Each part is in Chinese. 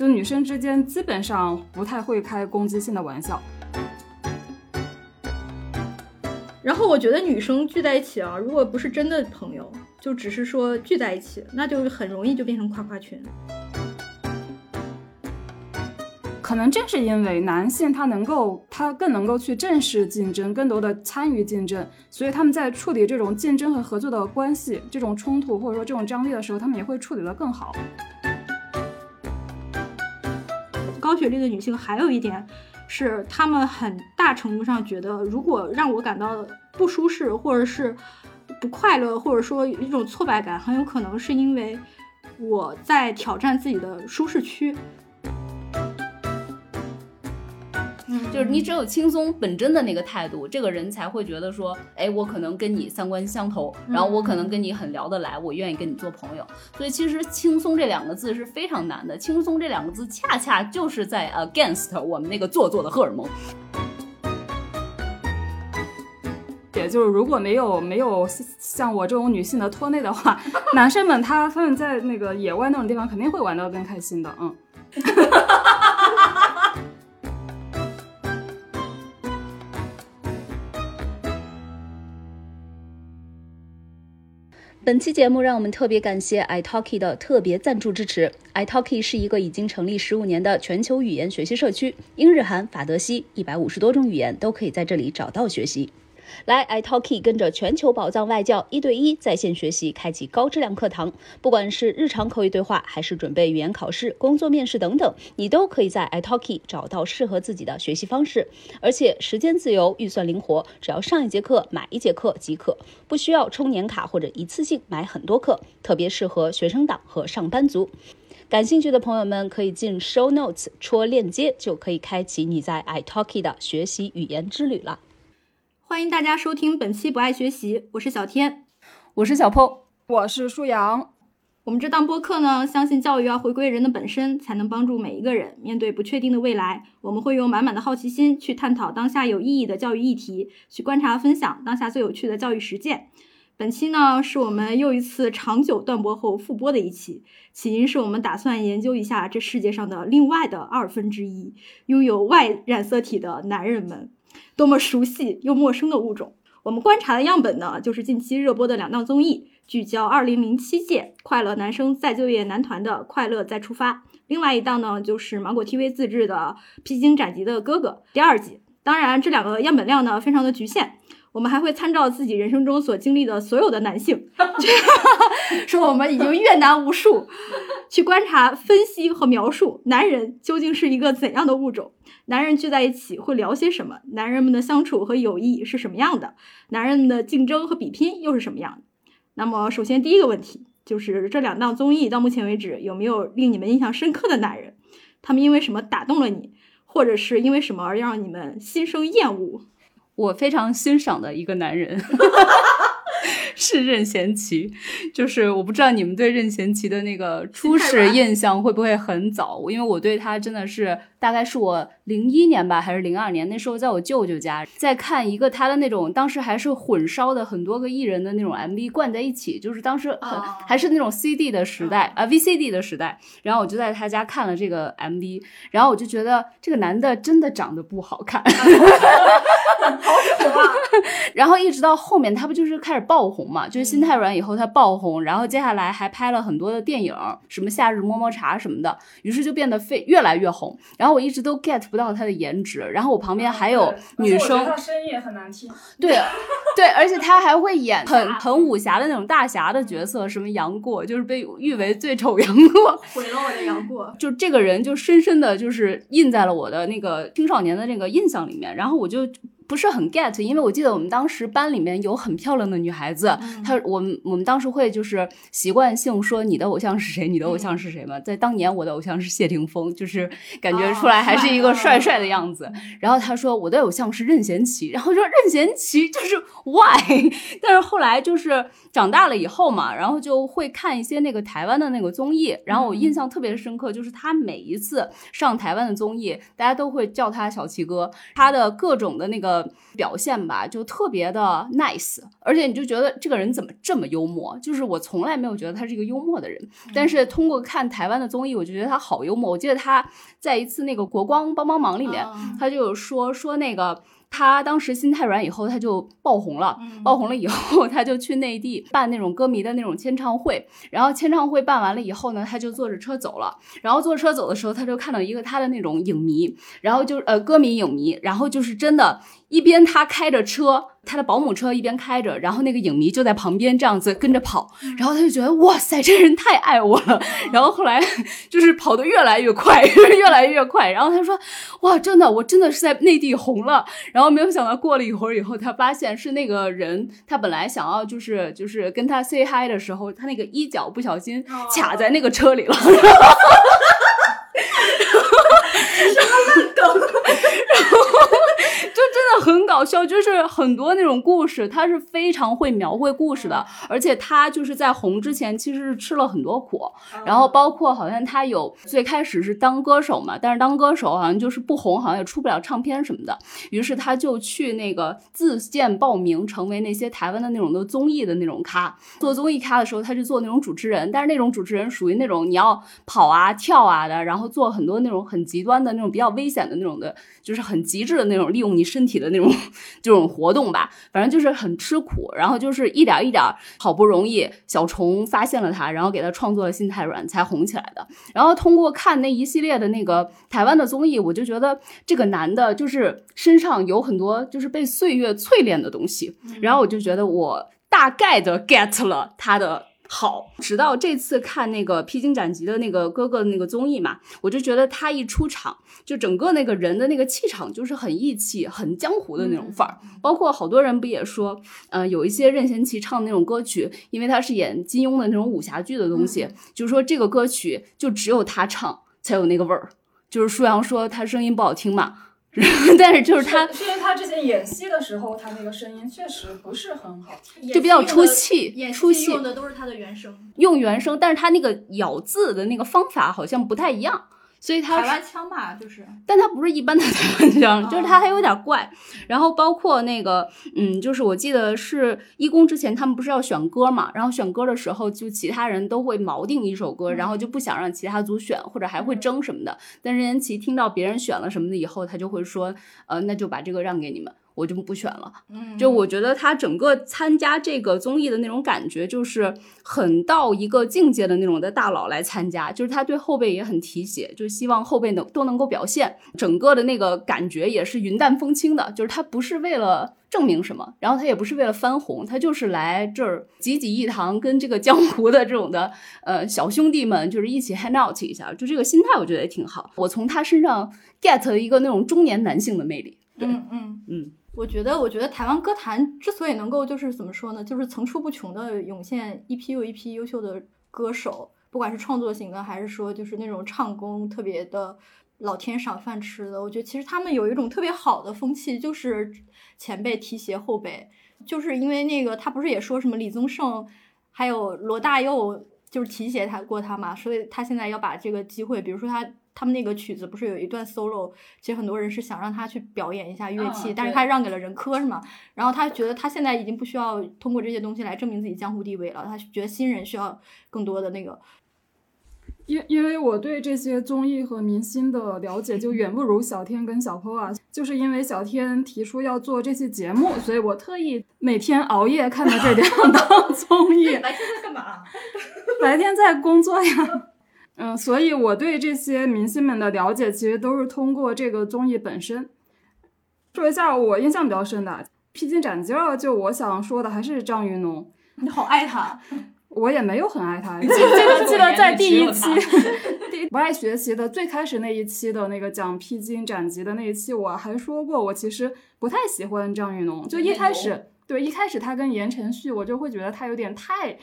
就女生之间基本上不太会开攻击性的玩笑。然后我觉得女生聚在一起啊，如果不是真的朋友，就只是说聚在一起，那就很容易就变成夸夸群。可能正是因为男性他能够，他更能够去正视竞争，更多的参与竞争，所以他们在处理这种竞争和合作的关系、这种冲突或者说这种张力的时候，他们也会处理得更好。高学历的女性还有一点是，她们很大程度上觉得，如果让我感到不舒适，或者是不快乐，或者说一种挫败感，很有可能是因为我在挑战自己的舒适区。就是你只有轻松本真的那个态度，这个人才会觉得说，哎，我可能跟你三观相投，然后我可能跟你很聊得来，我愿意跟你做朋友。所以其实轻松这两个字是非常难的，轻松这两个字恰恰就是在 against 我们那个做作的荷尔蒙。也就是如果没有没有像我这种女性的拖累的话，男生们他他们在那个野外那种地方肯定会玩的更开心的，嗯。本期节目让我们特别感谢 iTalki 的特别赞助支持。iTalki 是一个已经成立十五年的全球语言学习社区，英日韩法德西一百五十多种语言都可以在这里找到学习。来，iTalki 跟着全球宝藏外教一对一在线学习，开启高质量课堂。不管是日常口语对话，还是准备语言考试、工作面试等等，你都可以在 iTalki 找到适合自己的学习方式。而且时间自由，预算灵活，只要上一节课买一节课即可，不需要充年卡或者一次性买很多课，特别适合学生党和上班族。感兴趣的朋友们可以进 Show Notes 戳链接，就可以开启你在 iTalki 的学习语言之旅了。欢迎大家收听本期不爱学习，我是小天，我是小坡，我是舒阳。我们这档播客呢，相信教育要回归人的本身，才能帮助每一个人面对不确定的未来。我们会用满满的好奇心去探讨当下有意义的教育议题，去观察分享当下最有趣的教育实践。本期呢，是我们又一次长久断播后复播的一期，起因是我们打算研究一下这世界上的另外的二分之一，拥有 Y 染色体的男人们。多么熟悉又陌生的物种！我们观察的样本呢，就是近期热播的两档综艺，聚焦2007届快乐男生再就业男团的《快乐再出发》，另外一档呢，就是芒果 TV 自制的《披荆斩棘的哥哥》第二季。当然，这两个样本量呢，非常的局限。我们还会参照自己人生中所经历的所有的男性，说我们已经阅男无数，去观察、分析和描述男人究竟是一个怎样的物种。男人聚在一起会聊些什么？男人们的相处和友谊是什么样的？男人们的竞争和比拼又是什么样的？那么，首先第一个问题就是这两档综艺到目前为止有没有令你们印象深刻的男人？他们因为什么打动了你，或者是因为什么而让你们心生厌恶？我非常欣赏的一个男人 是任贤齐，就是我不知道你们对任贤齐的那个初始印象会不会很早，因为我对他真的是。大概是我零一年吧，还是零二年？那时候在我舅舅家，在看一个他的那种，当时还是混烧的很多个艺人的那种 MV 灌在一起，就是当时很还是那种 CD 的时代啊，VCD 的时代。然后我就在他家看了这个 MV，然后我就觉得这个男的真的长得不好看，好丑啊！然后一直到后面，他不就是开始爆红嘛？就是心太软以后他爆红，然后接下来还拍了很多的电影，什么夏日么么茶什么的，于是就变得非越来越红。然后。我一直都 get 不到他的颜值，然后我旁边还有女生，他声音也很难听。对，对，而且他还会演很 很武侠的那种大侠的角色，什么杨过，就是被誉为最丑杨过，毁了我的杨过。就这个人，就深深的就是印在了我的那个青少年的那个印象里面，然后我就。不是很 get，因为我记得我们当时班里面有很漂亮的女孩子，她我们我们当时会就是习惯性说你的偶像是谁，你的偶像是谁嘛。在当年我的偶像是谢霆锋，就是感觉出来还是一个帅帅的样子。然后他说我的偶像是任贤齐，然后说任贤齐就是 why，但是后来就是长大了以后嘛，然后就会看一些那个台湾的那个综艺，然后我印象特别深刻，就是他每一次上台湾的综艺，大家都会叫他小齐哥，他的各种的那个。的表现吧，就特别的 nice，而且你就觉得这个人怎么这么幽默？就是我从来没有觉得他是一个幽默的人，但是通过看台湾的综艺，我就觉得他好幽默。我记得他在一次那个国光帮帮忙里面，他就有说说那个。他当时心太软，以后他就爆红了。爆红了以后，他就去内地办那种歌迷的那种签唱会。然后签唱会办完了以后呢，他就坐着车走了。然后坐车走的时候，他就看到一个他的那种影迷，然后就呃歌迷影迷，然后就是真的。一边他开着车，他的保姆车一边开着，然后那个影迷就在旁边这样子跟着跑，然后他就觉得哇塞，这人太爱我了。然后后来就是跑得越来越快，越来越快。然后他说哇，真的，我真的是在内地红了。然后没有想到过了一会儿以后，他发现是那个人，他本来想要就是就是跟他 say hi 的时候，他那个衣角不小心卡在那个车里了。什么烂梗？然后。就真的很搞笑，就是很多那种故事，他是非常会描绘故事的，而且他就是在红之前其实是吃了很多苦，然后包括好像他有最开始是当歌手嘛，但是当歌手好像就是不红，好像也出不了唱片什么的，于是他就去那个自荐报名，成为那些台湾的那种的综艺的那种咖，做综艺咖的时候他就做那种主持人，但是那种主持人属于那种你要跑啊跳啊的，然后做很多那种很极端的那种比较危险的那种的，就是很极致的那种利用你。身体的那种这种活动吧，反正就是很吃苦，然后就是一点一点，好不容易小虫发现了他，然后给他创作了《心太软》，才红起来的。然后通过看那一系列的那个台湾的综艺，我就觉得这个男的，就是身上有很多就是被岁月淬炼的东西，然后我就觉得我大概的 get 了他的。好，直到这次看那个披荆斩棘的那个哥哥的那个综艺嘛，我就觉得他一出场，就整个那个人的那个气场就是很义气、很江湖的那种范儿。包括好多人不也说，嗯，有一些任贤齐唱的那种歌曲，因为他是演金庸的那种武侠剧的东西，就是说这个歌曲就只有他唱才有那个味儿。就是舒阳说他声音不好听嘛。但是就是他，是因为他之前演戏的时候，他那个声音确实不是很好听，就比较出戏。出戏用的都是他的原声，用原声，但是他那个咬字的那个方法好像不太一样。所以他台湾腔吧，就是，但他不是一般的台湾腔，就是他还有点怪。然后包括那个，嗯，就是我记得是一公之前他们不是要选歌嘛，然后选歌的时候就其他人都会锚定一首歌，然后就不想让其他组选，或者还会争什么的。但任贤齐听到别人选了什么的以后，他就会说，呃，那就把这个让给你们。我就不选了，就我觉得他整个参加这个综艺的那种感觉，就是很到一个境界的那种的大佬来参加，就是他对后辈也很提携，就希望后辈能都能够表现，整个的那个感觉也是云淡风轻的，就是他不是为了证明什么，然后他也不是为了翻红，他就是来这儿济济一堂，跟这个江湖的这种的呃小兄弟们就是一起 hang out 一下，就这个心态我觉得也挺好，我从他身上 get 了一个那种中年男性的魅力，嗯嗯。嗯。我觉得，我觉得台湾歌坛之所以能够就是怎么说呢，就是层出不穷的涌现一批又一批优秀的歌手，不管是创作型的，还是说就是那种唱功特别的老天赏饭吃的，我觉得其实他们有一种特别好的风气，就是前辈提携后辈，就是因为那个他不是也说什么李宗盛还有罗大佑就是提携他过他嘛，所以他现在要把这个机会，比如说他。他们那个曲子不是有一段 solo，其实很多人是想让他去表演一下乐器，但是他让给了任科，是吗？然后他觉得他现在已经不需要通过这些东西来证明自己江湖地位了，他觉得新人需要更多的那个。因因为我对这些综艺和明星的了解就远不如小天跟小 Po 啊，就是因为小天提出要做这期节目，所以我特意每天熬夜看的这两档 综艺。白天在干嘛？白天在工作呀。嗯，所以我对这些明星们的了解，其实都是通过这个综艺本身。说一下我印象比较深的《披荆斩棘》，就我想说的还是张云龙。你好爱他，我也没有很爱他。记得记得在第一期 不爱学习的最开始那一期的那个讲披荆斩棘的那一期，我还说过，我其实不太喜欢张云龙，就一开始。对，一开始他跟言承旭，我就会觉得他有点太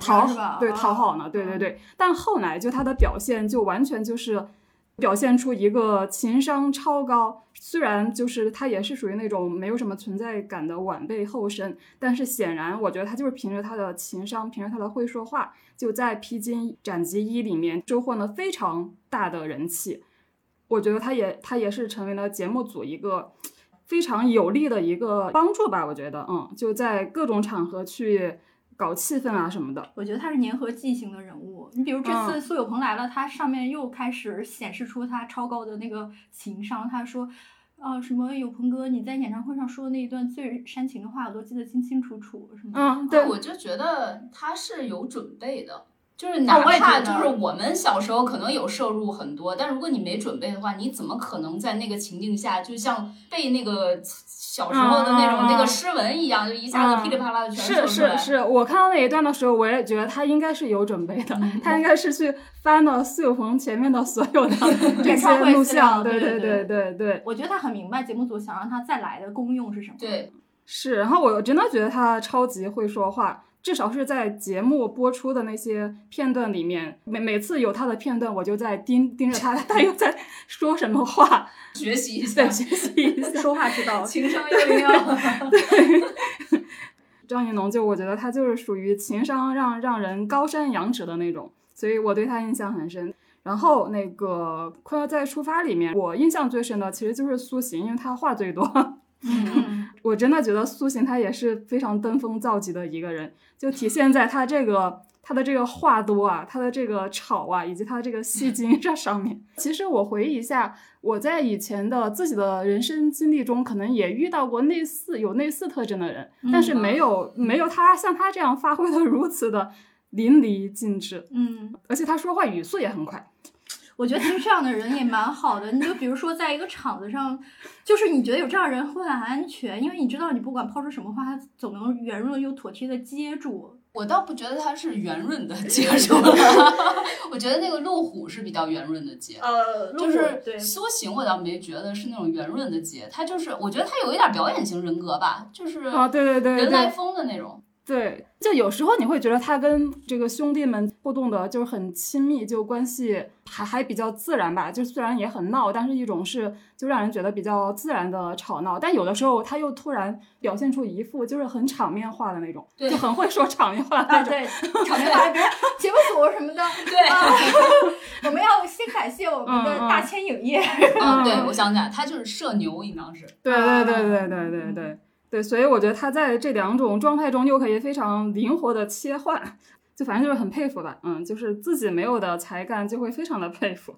讨好，对讨好呢，对对对。但后来就他的表现，就完全就是表现出一个情商超高。虽然就是他也是属于那种没有什么存在感的晚辈后生，但是显然我觉得他就是凭着他的情商，凭着他的会说话，就在《披荆斩棘一》里面收获了非常大的人气。我觉得他也他也是成为了节目组一个。非常有力的一个帮助吧，我觉得，嗯，就在各种场合去搞气氛啊什么的。我觉得他是粘合剂型的人物。你比如这次苏有朋来了，他上面又开始显示出他超高的那个情商。他说，啊，什么有朋哥你在演唱会上说的那一段最煽情的话，我都记得清清楚楚，什么？嗯，对，我就觉得他是有准备的。就是哪怕就是我们小时候可能有摄入很多，但如果你没准备的话，你怎么可能在那个情境下，就像背那个小时候的那种那个诗文一样，就一下子噼里啪啦的全是是是，我看到那一段的时候，我也觉得他应该是有准备的，他应该是去翻了苏有朋前面的所有的这些录像，对对对对对。我觉得他很明白节目组想让他再来的功用是什么。对，是，然后我真的觉得他超级会说话。至少是在节目播出的那些片段里面，每每次有他的片段，我就在盯盯着他，他又在说什么话，学习一下，学习一下说话之道，情商幺零幺。对，张云龙就我觉得他就是属于情商让让人高山仰止的那种，所以我对他印象很深。然后那个《快乐再出发》里面，我印象最深的其实就是苏醒，因为他话最多。嗯，我真的觉得苏醒他也是非常登峰造极的一个人，就体现在他这个他的这个话多啊，他的这个吵啊，以及他这个戏精 这上面。其实我回忆一下，我在以前的自己的人生经历中，可能也遇到过类似有类似特征的人，但是没有没有他像他这样发挥的如此的淋漓尽致。嗯，而且他说话语速也很快。我觉得其实这样的人也蛮好的。你就比如说，在一个场子上，就是你觉得有这样人会很安全，因为你知道你不管抛出什么话，他总能圆润又妥帖的接住。我倒不觉得他是圆润的接 住，我觉得那个路虎是比较圆润的接。呃，就是苏醒，我倒没觉得是那种圆润的接，他就是我觉得他有一点表演型人格吧，就是啊，对对对，人来疯的那种。对，就有时候你会觉得他跟这个兄弟们互动的就是很亲密，就关系还还比较自然吧。就虽然也很闹，但是一种是就让人觉得比较自然的吵闹。但有的时候他又突然表现出一副就是很场面化的那种，就很会说场面话那种。对，场面话，比如节目组什么的。对，我们要先感谢我们的大千影业。嗯，对，我想起来，他就是社牛，应当是。对对对对对对对。对，所以我觉得他在这两种状态中又可以非常灵活的切换，就反正就是很佩服吧，嗯，就是自己没有的才干就会非常的佩服。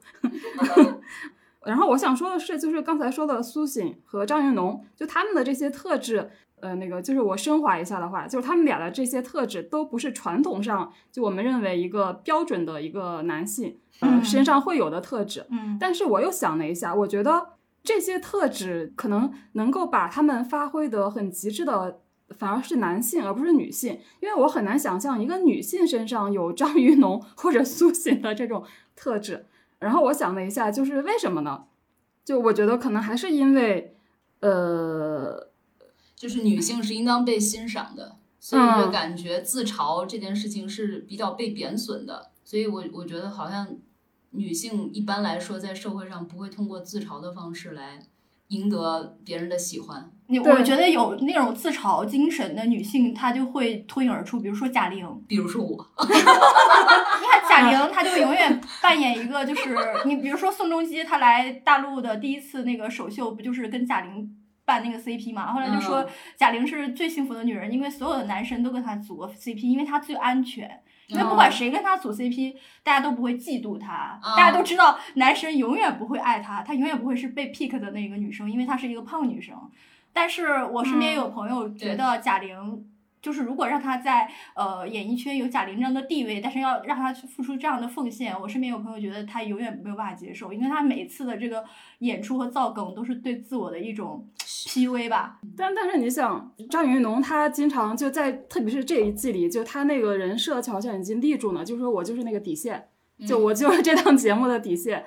然后我想说的是，就是刚才说的苏醒和张云龙，就他们的这些特质，呃，那个就是我升华一下的话，就是他们俩的这些特质都不是传统上就我们认为一个标准的一个男性呃身上会有的特质。嗯，但是我又想了一下，我觉得。这些特质可能能够把他们发挥得很极致的，反而是男性而不是女性，因为我很难想象一个女性身上有张云龙或者苏醒的这种特质。然后我想了一下，就是为什么呢？就我觉得可能还是因为，呃，就是女性是应当被欣赏的，所以就感觉自嘲这件事情是比较被贬损的，所以我我觉得好像。女性一般来说在社会上不会通过自嘲的方式来赢得别人的喜欢。你我觉得有那种自嘲精神的女性，她就会脱颖而出。比如说贾玲，比如说我。你看贾玲，她就永远扮演一个就是你，比如说宋仲基，他来大陆的第一次那个首秀，不就是跟贾玲办那个 CP 嘛？后来就说贾玲是最幸福的女人，因为所有的男生都跟她组过 CP，因为她最安全。因为不管谁跟他组 CP，大家都不会嫉妒他，大家都知道男神永远不会爱他，他永远不会是被 pick 的那个女生，因为她是一个胖女生。但是我身边有朋友觉得贾玲。就是如果让他在呃演艺圈有贾玲这样的地位，但是要让他去付出这样的奉献，我身边有朋友觉得他永远没有办法接受，因为他每次的这个演出和造梗都是对自我的一种 PV 吧。但但是你想，张云龙他经常就在，特别是这一季里，就他那个人设好像已经立住了，就说我就是那个底线，就我就是这档节目的底线。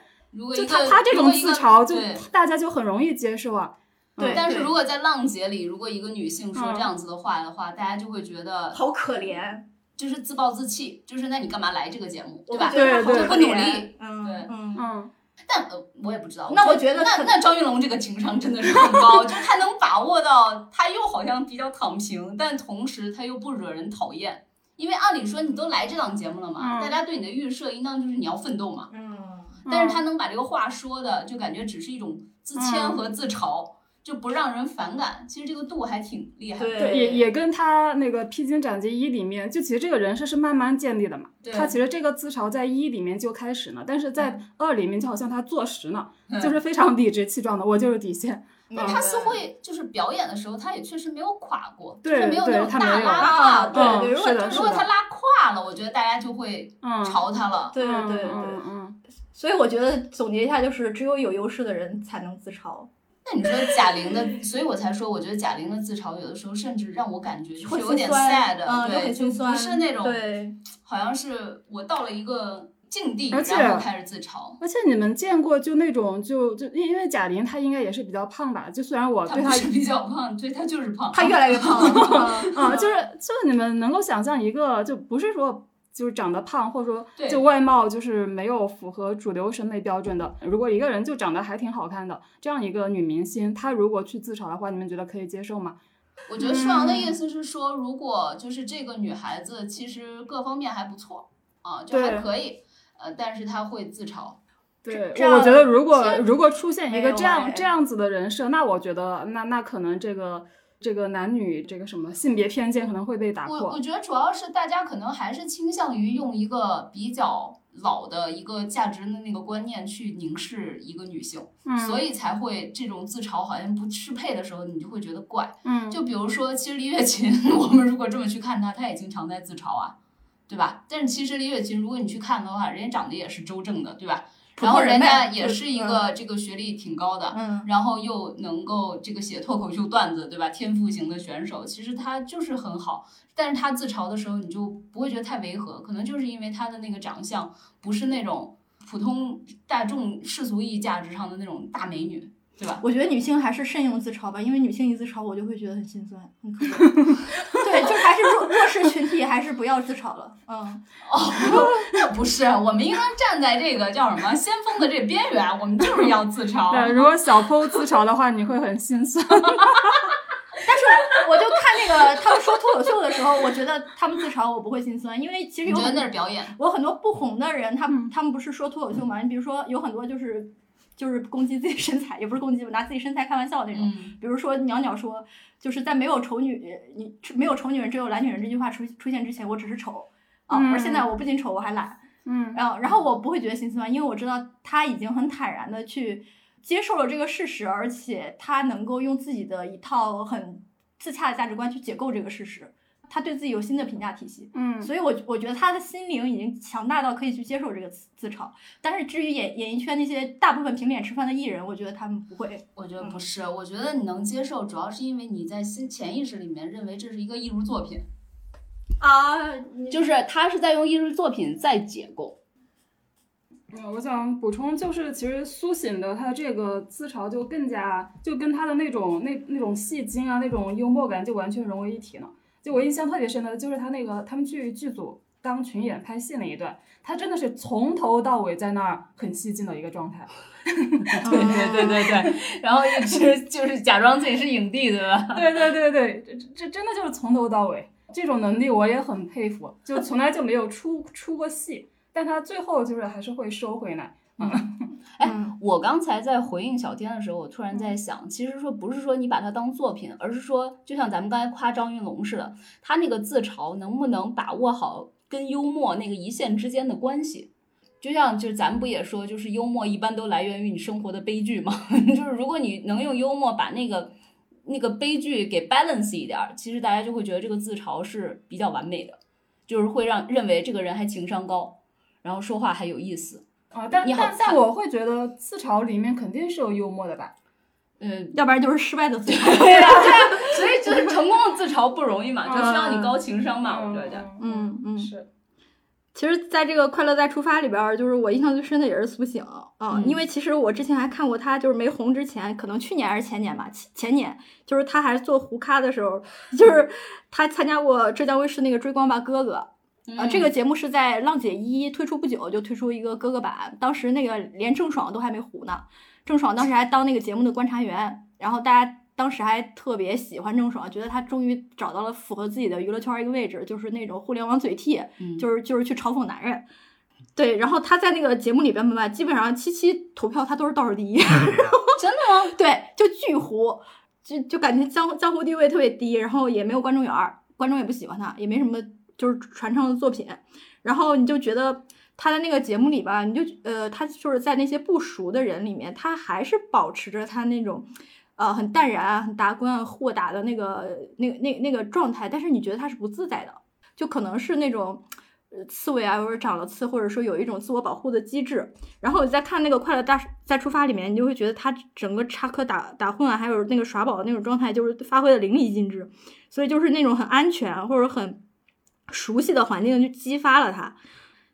就他他这种自嘲，就大家就很容易接受啊。对，但是如果在浪姐里，如果一个女性说这样子的话的话，大家就会觉得好可怜，就是自暴自弃，就是那你干嘛来这个节目，对吧？对对，不努力，嗯，对，嗯嗯。但呃，我也不知道。那我觉得，那那张云龙这个情商真的是很高，就是他能把握到，他又好像比较躺平，但同时他又不惹人讨厌。因为按理说你都来这档节目了嘛，大家对你的预设应当就是你要奋斗嘛。嗯。但是他能把这个话说的，就感觉只是一种自谦和自嘲。就不让人反感。其实这个度还挺厉害的。对对，也也跟他那个《披荆斩棘一》里面，就其实这个人设是慢慢建立的嘛。对他其实这个自嘲在一里面就开始了，但是在二里面就好像他坐实了，嗯就是非常理直气壮的，我就是底线。但他似乎也就是表演的时候，他也确实没有垮过，对就是没有那种对他没有大拉胯。啊对如果如果他拉胯了，我觉得大家就会嗯，嘲他了。对对嗯对嗯，所以我觉得总结一下就是，只有有优势的人才能自嘲，那你说贾玲的，所以我才说，我觉得贾玲的自嘲有的时候甚至让我感觉就是会有点 sad，嗯，对，就很心酸，不是那种对，好像是我到了一个境地，而且然后开始自嘲。而且你们见过就那种就就因因为贾玲她应该也是比较胖吧，就虽然我对她比较胖，对她就是胖。她越来越胖了，嗯啊，就是就是你们能够想象一个，就不是说就是长得胖，或者说就外貌就是没有符合主流审美标准的。如果一个人就长得还挺好看的，这样一个女明星，她如果去自嘲的话，你们觉得可以接受吗？我觉得舒阳的意思是说，如果就是这个女孩子其实各方面还不错啊，就还可以，呃，但是她会自嘲。对，我觉得如果如果出现一个这样哎这样子的人设，那我觉得那那可能这个这个男女这个什么性别偏见可能会被打破我我。觉得主要是大家可能还是倾向于用一个比较老的一个价值的那个观念去凝视一个女性，嗯，所以才会这种自嘲好像不适配的时候，你就会觉得怪。嗯，就比如说，其实李雪琴，我们如果这么去看她，她也经常在自嘲啊，对吧？但是其实李雪琴，如果你去看的话，人家长得也是周正的，对吧？然后人家也是一个这个学历挺高的，嗯，然后又能够这个写脱口秀段子，对吧？天赋型的选手，其实他就是很好，但是他自嘲的时候，你就不会觉得太违和，可能就是因为他的那个长相不是那种普通大众世俗意义价值上的那种大美女，对吧？我觉得女性还是慎用自嘲吧，因为女性一自嘲，我就会觉得很心酸，很可怜。对，就还是弱弱势群体，还是不要自嘲了。嗯，那 不是，我们应该站在这个叫什么先锋的这边缘，我们就是要自嘲。对，如果小偷自嘲的话，你会很心酸。但是我就看那个他们说脱口秀的时候，我觉得他们自嘲我不会心酸，因为其实你觉得有很那是表演？我很多不红的人，他嗯们他们不是说脱口秀嘛？你比如说有很多就是就是攻击自己身材，也不是攻击，拿自己身材开玩笑那种。嗯，比如说袅袅说，就是在没有丑女你没有丑女人，只有懒女人这句话出出现之前，我只是丑啊，嗯而现在我不仅丑，我还懒。嗯然后然后我不会觉得心酸，因为我知道他已经很坦然的去接受了这个事实，而且他能够用自己的一套很自洽的价值观去解构这个事实。他对自己有新的评价体系，嗯，所以我我觉得他的心灵已经强大到可以去接受这个自自嘲。但是至于演演艺圈那些大部分凭脸吃饭的艺人，我觉得他们不会。我觉得不是，我觉得你能接受，主要是因为你在心潜意识里面认为这是一个艺术作品，啊，就是他是在用艺术作品在解构。嗯，我想补充，就是其实苏醒的他这个自嘲就更加就跟他的那种那那种戏精啊，那种幽默感就完全融为一体了。就我印象特别深的就是他那个他们去剧组当群演拍戏那一段，他真的是从头到尾在那儿很戏精的一个状态。对对对对对，然后一直就是假装自己是影帝，对吧？对对对对，这这真的就是从头到尾，这种能力我也很佩服，就从来就没有出出过戏，但他最后就是还是会收回来。哎嗯我刚才在回应小天的时候，我突然在想，其实说不是说你把它当作品，而是说，就像咱们刚才夸张云龙似的，他那个自嘲能不能把握好跟幽默那个一线之间的关系？就像就是咱们不也说，就是幽默一般都来源于你生活的悲剧嘛。就是如果你能用幽默把那个那个悲剧给 balance 一点儿，其实大家就会觉得这个自嘲是比较完美的，就是会让认为这个人还情商高，然后说话还有意思。啊，但你但但我会觉得自嘲里面肯定是有幽默的吧？嗯，要不然就是失败的自嘲。对啊，对啊，所以就是成功的自嘲不容易嘛，就需要你高情商嘛，我觉得。嗯嗯是，其实，在这个《快乐再出发》里边儿，就是我印象最深的也是苏醒啊、嗯因为其实我之前还看过他，就是没红之前，可能去年还是前年吧，前前年，就是他还做胡咖的时候，就是他参加过浙江卫视那个《追光吧哥哥》啊、这个节目是在浪姐一推出不久就推出一个哥哥版，当时那个连郑爽都还没糊呢，郑爽当时还当那个节目的观察员，然后大家当时还特别喜欢郑爽，觉得她终于找到了符合自己的娱乐圈一个位置，就是那种互联网嘴替，嗯就是就是去嘲讽男人。对，然后他在那个节目里边吧，基本上七七投票他都是倒数第一，真的吗？对，就巨糊，就就感觉江江湖地位特别低，然后也没有观众缘儿，观众也不喜欢他，也没什么就是传承的作品，然后你就觉得他的那个节目里吧，你就呃，他就是在那些不熟的人里面，他还是保持着他那种呃很淡然啊、很达观啊、豁达的那个那那那个状态，但是你觉得他是不自在的，就可能是那种。呃，刺猬啊，或者长了刺，或者说有一种自我保护的机制。然后你再看那个《快乐大再出发》里面，你就会觉得他整个插科打打诨啊，还有那个耍宝的那种状态，就是发挥的淋漓尽致。所以就是那种很安全或者很熟悉的环境，就激发了他。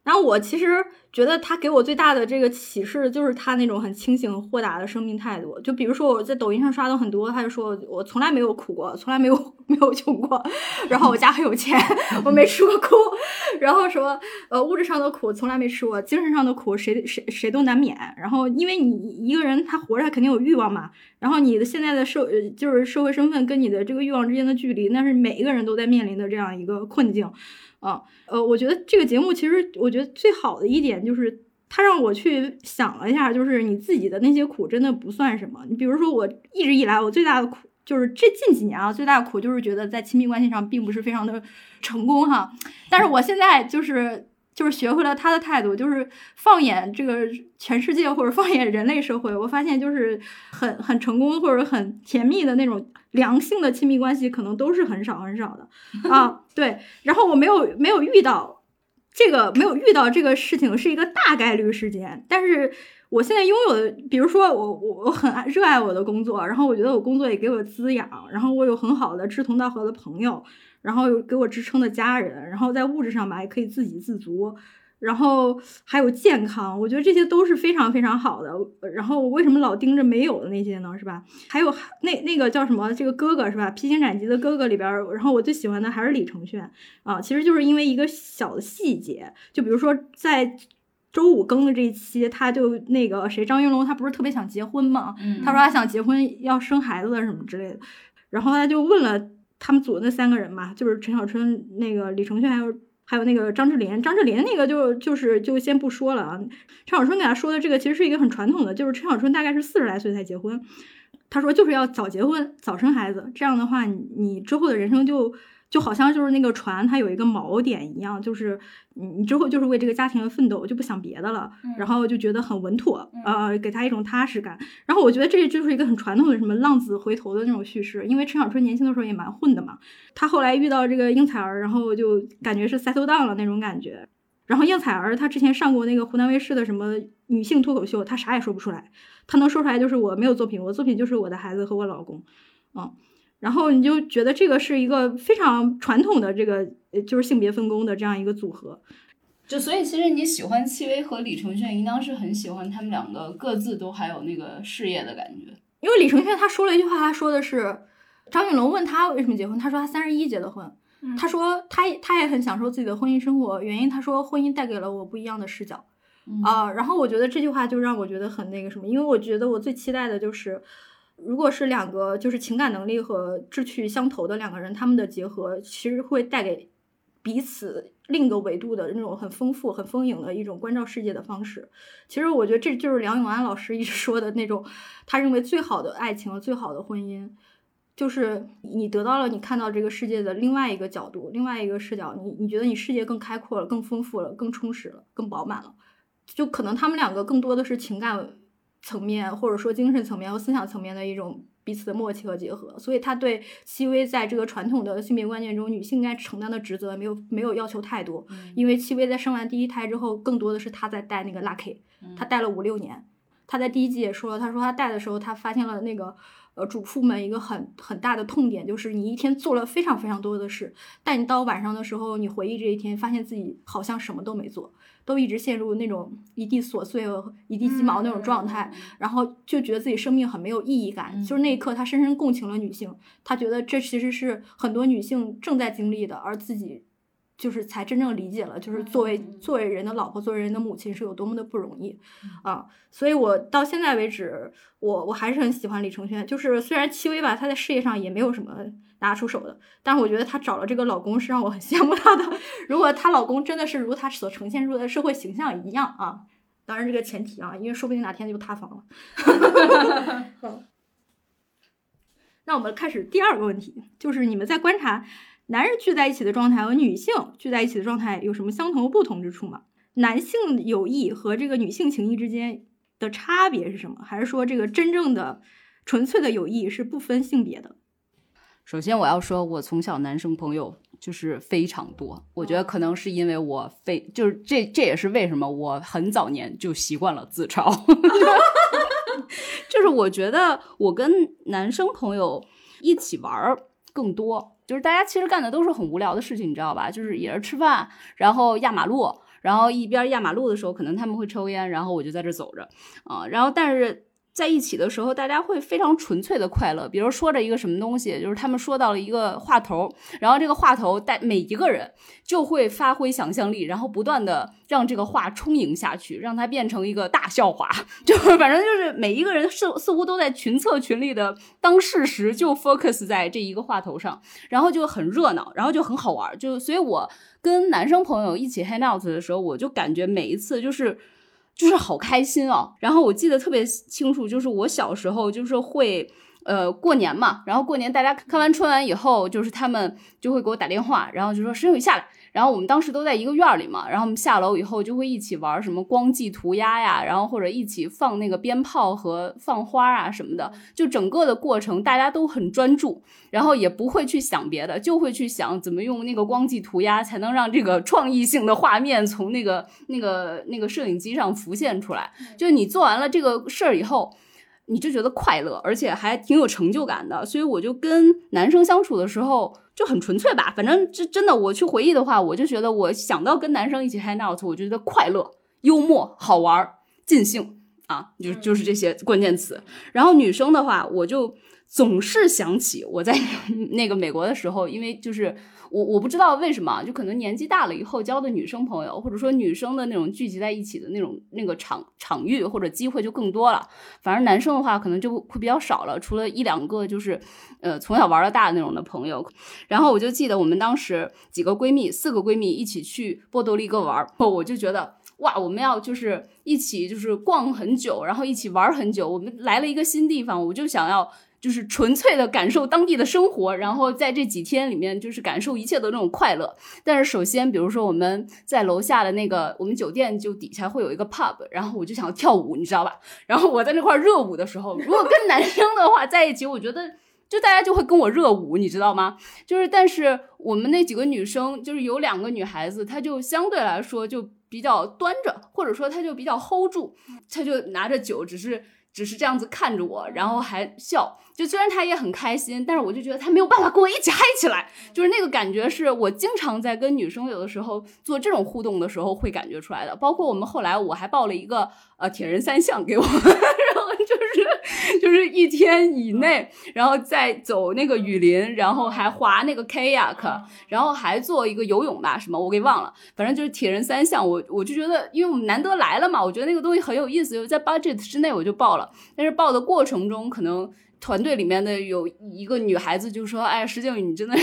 然后我其实觉得他给我最大的这个启示，就是他那种很清醒豁达的生命态度。就比如说我在抖音上刷到很多，他就说我从来没有苦过，从来没有 没有穷过，然后我家很有钱，我没吃过苦，然后说呃物质上的苦从来没吃过，精神上的苦谁谁谁都难免。然后因为你一个人他活着肯定有欲望嘛，然后你的现在的社就是社会身份跟你的这个欲望之间的距离，那是每一个人都在面临的这样一个困境。啊，呃，我觉得这个节目其实，我觉得最好的一点就是，他让我去想了一下，就是你自己的那些苦真的不算什么。你比如说，我一直以来我最大的苦，就是这近几年啊，最大的苦就是觉得在亲密关系上并不是非常的成功哈。但是我现在就是。就是学会了他的态度，就是放眼这个全世界或者放眼人类社会，我发现就是很很成功或者很甜蜜的那种良性的亲密关系，可能都是很少很少的啊。对，然后我没有没有遇到这个没有遇到这个事情是一个大概率事件，但是我现在拥有的，比如说我我我很爱热爱我的工作，然后我觉得我工作也给我滋养，然后我有很好的志同道合的朋友。然后有给我支撑的家人，然后在物质上吧也可以自给自足，然后还有健康，我觉得这些都是非常非常好的。然后我为什么老盯着没有的那些呢？是吧？还有那那个叫什么？这个哥哥是吧？披荆斩棘的哥哥里边，然后我最喜欢的还是李承铉啊。其实就是因为一个小的细节，就比如说在周五更的这一期，他就那个谁张云龙，他不是特别想结婚吗？他说他想结婚要生孩子什么之类的，然后他就问了。他们组的那三个人嘛，就是陈小春、那个李承铉，还有还有那个张智霖。张智霖那个就就是就先不说了啊。陈小春给他说的这个其实是一个很传统的，就是陈小春大概是四十来岁才结婚，他说就是要早结婚、早生孩子，这样的话你你之后的人生就。就好像就是那个船，它有一个锚点一样，就是你你之后就是为这个家庭奋斗，就不想别的了，然后就觉得很稳妥，呃，给他一种踏实感。然后我觉得这就是一个很传统的什么浪子回头的那种叙事，因为陈小春年轻的时候也蛮混的嘛，他后来遇到这个应采儿，然后就感觉是 settle down 了那种感觉。然后应采儿她之前上过那个湖南卫视的什么女性脱口秀，她啥也说不出来，她能说出来就是我没有作品，我作品就是我的孩子和我老公，嗯。然后你就觉得这个是一个非常传统的这个，就是性别分工的这样一个组合，就所以其实你喜欢戚薇和李承铉，应当是很喜欢他们两个各自都还有那个事业的感觉。因为李承铉他说了一句话，他说的是张云龙问他为什么结婚，他说他三十一结的婚，他说他他也很享受自己的婚姻生活，原因他说婚姻带给了我不一样的视角啊。然后我觉得这句话就让我觉得很那个什么，因为我觉得我最期待的就是。如果是两个就是情感能力和志趣相投的两个人，他们的结合其实会带给彼此另一个维度的那种很丰富、很丰盈的一种关照世界的方式。其实我觉得这就是梁永安老师一直 说的那种，他认为最好的爱情、最好的婚姻，就是你得到了你看到这个世界的另外一个角度、另外一个视角，你你觉得你世界更开阔了、更丰富了、更充实了、更饱满了。就可能他们两个更多的是情感。层面，或者说精神层面和思想层面的一种彼此的默契和结合，所以他对戚薇在这个传统的性别观念中，女性应该承担的职责没有没有要求太多，因为戚薇在生完第一胎之后，更多的是她在带那个 Lucky，她带了五六年，她在第一季也说了，她说她带的时候，她发现了那个呃主妇们一个很很大的痛点，就是你一天做了非常非常多的事，但你到晚上的时候，你回忆这一天，发现自己好像什么都没做。都一直陷入那种一地琐碎和一地鸡毛那种状态，然后就觉得自己生命很没有意义感。就是那一刻，他深深共情了女性，他觉得这其实是很多女性正在经历的，而自己就是才真正理解了，就是作为作为人的老婆，作为人的母亲是有多么的不容易啊！所以我到现在为止，我我还是很喜欢李承铉。就是虽然戚薇吧，她在事业上也没有什么拿出手的，但是我觉得她找了这个老公是让我很 羡慕她的。如果她老公真的是如她所呈现出的社会形象一样啊，当然这个前提啊，因为说不定哪天就塌房了。好那我们开始第二个问题，就是你们在观察。男人聚在一起的状态和女性聚在一起的状态有什么相同和不同之处吗？男性友谊和这个女性情谊之间的差别是什么？还是说这个真正的纯粹的友谊是不分性别的？首先我要说，我从小男生朋友就是非常多，我觉得可能是因为我非就是这这也是为什么我很早年就习惯了自嘲，就是我觉得我跟男生朋友一起玩更多。就是大家其实干的都是很无聊的事情，你知道吧？就是也是吃饭，然后压马路，然后一边压马路的时候，可能他们会抽烟，然后我就在这走着，啊，然后但是。在一起的时候，大家会非常纯粹的快乐。比如说着一个什么东西，就是他们说到了一个话头，然后这个话头带每一个人就会发挥想象力，然后不断的让这个话充盈下去，让它变成一个大笑话。就是反正就是每一个人似似乎都在群策群力的当事实就 focus 在这一个话头上，然后就很热闹，然后就很好玩。就所以我跟男生朋友一起 hang out 的时候，我就感觉每一次就是。就是好开心哦，然后我记得特别清楚，就是我小时候就是会，呃，过年嘛，然后过年大家看完春晚以后，就是他们就会给我打电话，然后就说申宇下来。然后我们当时都在一个院里嘛，然后我们下楼以后就会一起玩什么光记涂鸦呀，然后或者一起放那个鞭炮和放花啊什么的，就整个的过程大家都很专注，然后也不会去想别的，就会去想怎么用那个光记涂鸦才能让这个创意性的画面从那个那个那个摄影机上浮现出来。就你做完了这个事儿以后。你就觉得快乐，而且还挺有成就感的，所以我就跟男生相处的时候就很纯粹吧。反正这真的，我去回忆的话，我就觉得我想到跟男生一起 hang out，我觉得快乐、幽默、好玩、尽兴啊，就就是这些关键词。然后女生的话，我就总是想起我在 那个美国的时候，因为就是。我我不知道为什么，就可能年纪大了以后交的女生朋友，或者说女生的那种聚集在一起的那种那个场场域或者机会就更多了。反正男生的话可能就会比较少了，除了一两个就是，呃，从小玩到大的那种的朋友。然后我就记得我们当时几个闺蜜，四个闺蜜一起去波多黎各玩，我就觉得哇，我们要就是一起就是逛很久，然后一起玩很久。我们来了一个新地方，我就想要。就是纯粹的感受当地的生活，然后在这几天里面，就是感受一切的那种快乐。但是首先，比如说我们在楼下的那个，我们酒店就底下会有一个 pub，然后我就想跳舞，你知道吧？然后我在那块热舞的时候，如果跟男生的话在一起，我觉得就大家就会跟我热舞，你知道吗？就是，但是我们那几个女生，就是有两个女孩子，她就相对来说就比较端着，或者说她就比较 hold 住，她就拿着酒，只是。只是这样子看着我，然后还笑。就虽然他也很开心，但是我就觉得他没有办法跟我一起嗨起来。就是那个感觉，是我经常在跟女生有的时候做这种互动的时候会感觉出来的。包括我们后来我还报了一个呃铁人三项给我，就是一天以内，然后再走那个雨林，然后还滑那个 kayak，然后还做一个游泳吧，什么我给忘了。反正就是铁人三项，我我就觉得，因为我们难得来了嘛，我觉得那个东西很有意思，就在 budget 之内我就报了。但是报的过程中可能。团队里面的有一个女孩子就说：“哎，石静宇，你真的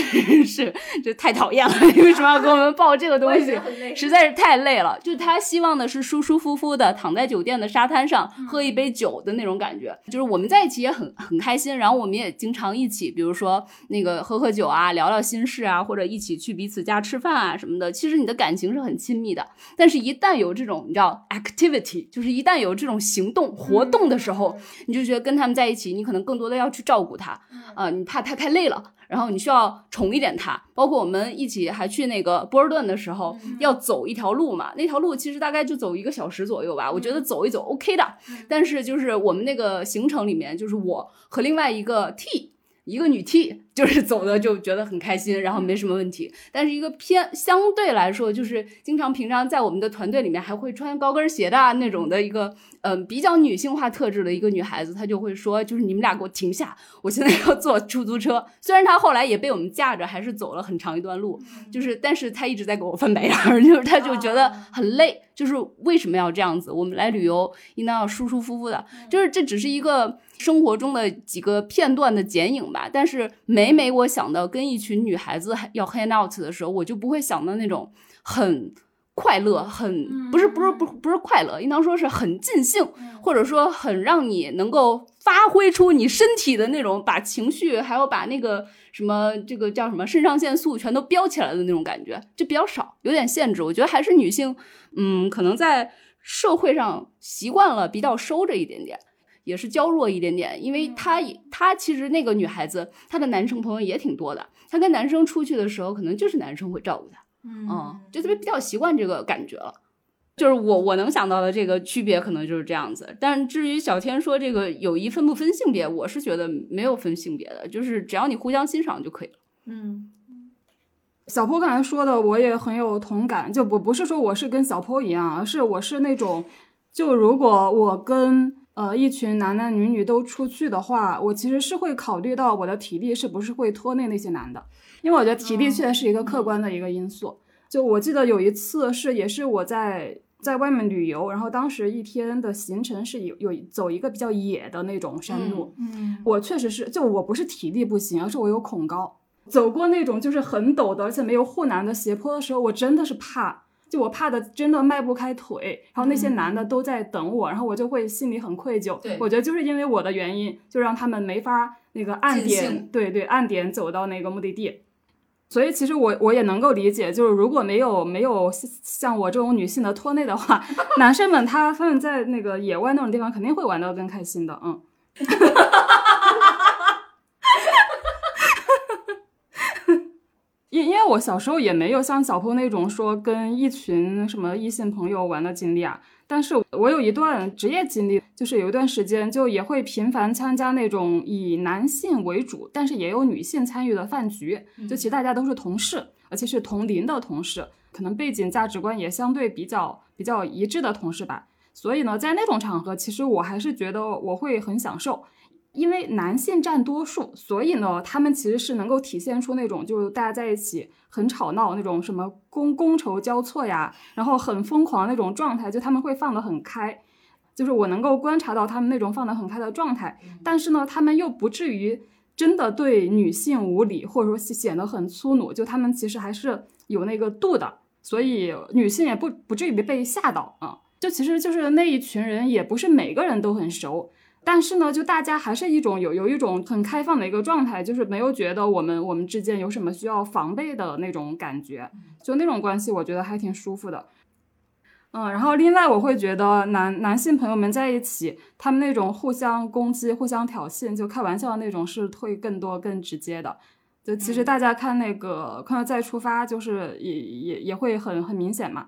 是 就太讨厌了，你为什么要给我们报这个东西？实在是太累了。就她希望的是舒舒服服的躺在酒店的沙滩上喝一杯酒的那种感觉。就是我们在一起也很很开心，然后我们也经常一起，比如说那个喝喝酒啊，聊聊心事啊，或者一起去彼此家吃饭啊什么的。其实你的感情是很亲密的，但是一旦有这种你知道 activity，就是一旦有这种行动活动的时候，你就觉得跟他们在一起，你可能更多。”要去照顾他，啊，你怕他太累了，然后你需要宠一点他。包括我们一起还去那个波尔顿的时候，要走一条路嘛，那条路其实大概就走一个小时左右吧。我觉得走一走 OK 的，但是就是我们那个行程里面，就是我和另外一个 T。一个女 T 就是走的就觉得很开心，然后没什么问题。但是一个偏相对来说，就是经常平常在我们的团队里面还会穿高跟鞋的啊那种的一个，嗯，比较女性化特质的一个女孩子，她就会说，就是你们俩给我停下，我现在要坐出租车。虽然她后来也被我们架着，还是走了很长一段路，就是但是她一直在给我翻白眼儿，就是她就觉得很累，就是为什么要这样子？我们来旅游应当要舒舒服服的，就是这只是一个。生活中的几个片段的剪影吧，但是每每我想到跟一群女孩子要 hang out 的时候，我就不会想到那种很快乐，很不是不是不不是快乐，应当说是很尽兴，或者说很让你能够发挥出你身体的那种，把情绪还有把那个什么这个叫什么肾上腺素全都飙起来的那种感觉，就比较少，有点限制。我觉得还是女性，嗯，可能在社会上习惯了比较收着一点点。也是娇弱一点点，因为她她其实那个女孩子，她的男生朋友也挺多的。她跟男生出去的时候，可能就是男生会照顾她，嗯，就特别比较习惯这个感觉了。就是我我能想到的这个区别，可能就是这样子。但至于小天说这个友谊分不分性别，我是觉得没有分性别的，就是只要你互相欣赏就可以了。嗯，小坡刚才说的我也很有同感，就不不是说我是跟小坡一样，而是我是那种，就如果我跟。呃，一群男男女女都出去的话，我其实是会考虑到我的体力是不是会拖累那些男的，因为我觉得体力确实是一个客观的一个因素。就我记得有一次是也是我在在外面旅游，然后当时一天的行程是有有走一个比较野的那种山路，嗯，我确实是就我不是体力不行，而是我有恐高，走过那种就是很陡的而且没有护栏的斜坡的时候，我真的是怕。就我怕的真的迈不开腿，然后那些男的都在等我，然后我就会心里很愧疚。对，我觉得就是因为我的原因，就让他们没法那个按点，对对，按点走到那个目的地。所以其实我我也能够理解，就是如果没有没有像我这种女性的拖累的话，男生们他他们在那个野外那种地方肯定会玩的更开心的，嗯。因因为我小时候也没有像小坡那种说跟一群什么异性朋友玩的经历啊，但是我有一段职业经历，就是有一段时间就也会频繁参加那种以男性为主，但是也有女性参与的饭局，就其实大家都是同事，而且是同龄的同事，可能背景价值观也相对比较比较一致的同事吧，所以呢，在那种场合，其实我还是觉得我会很享受。因为男性占多数，所以呢，他们其实是能够体现出那种就是大家在一起很吵闹那种什么觥觥筹交错呀，然后很疯狂那种状态，就他们会放得很开，就是我能够观察到他们那种放得很开的状态。但是呢，他们又不至于真的对女性无礼，或者说显得很粗鲁，就他们其实还是有那个度的，所以女性也不不至于被吓到啊。就其实就是那一群人也不是每个人都很熟。但是呢，就大家还是一种有有一种很开放的一个状态，就是没有觉得我们我们之间有什么需要防备的那种感觉，就那种关系，我觉得还挺舒服的。嗯，然后另外我会觉得男男性朋友们在一起，他们那种互相攻击、互相挑衅、就开玩笑的那种，是会更多、更直接的。就其实大家看那个看到再出发，就是也也也会很很明显嘛。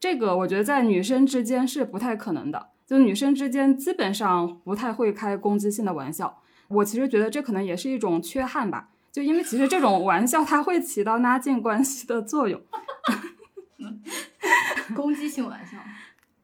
这个我觉得在女生之间是不太可能的。就女生之间基本上不太会开攻击性的玩笑，我其实觉得这可能也是一种缺憾吧。就因为其实这种玩笑它会起到拉近关系的作用。攻击性玩笑，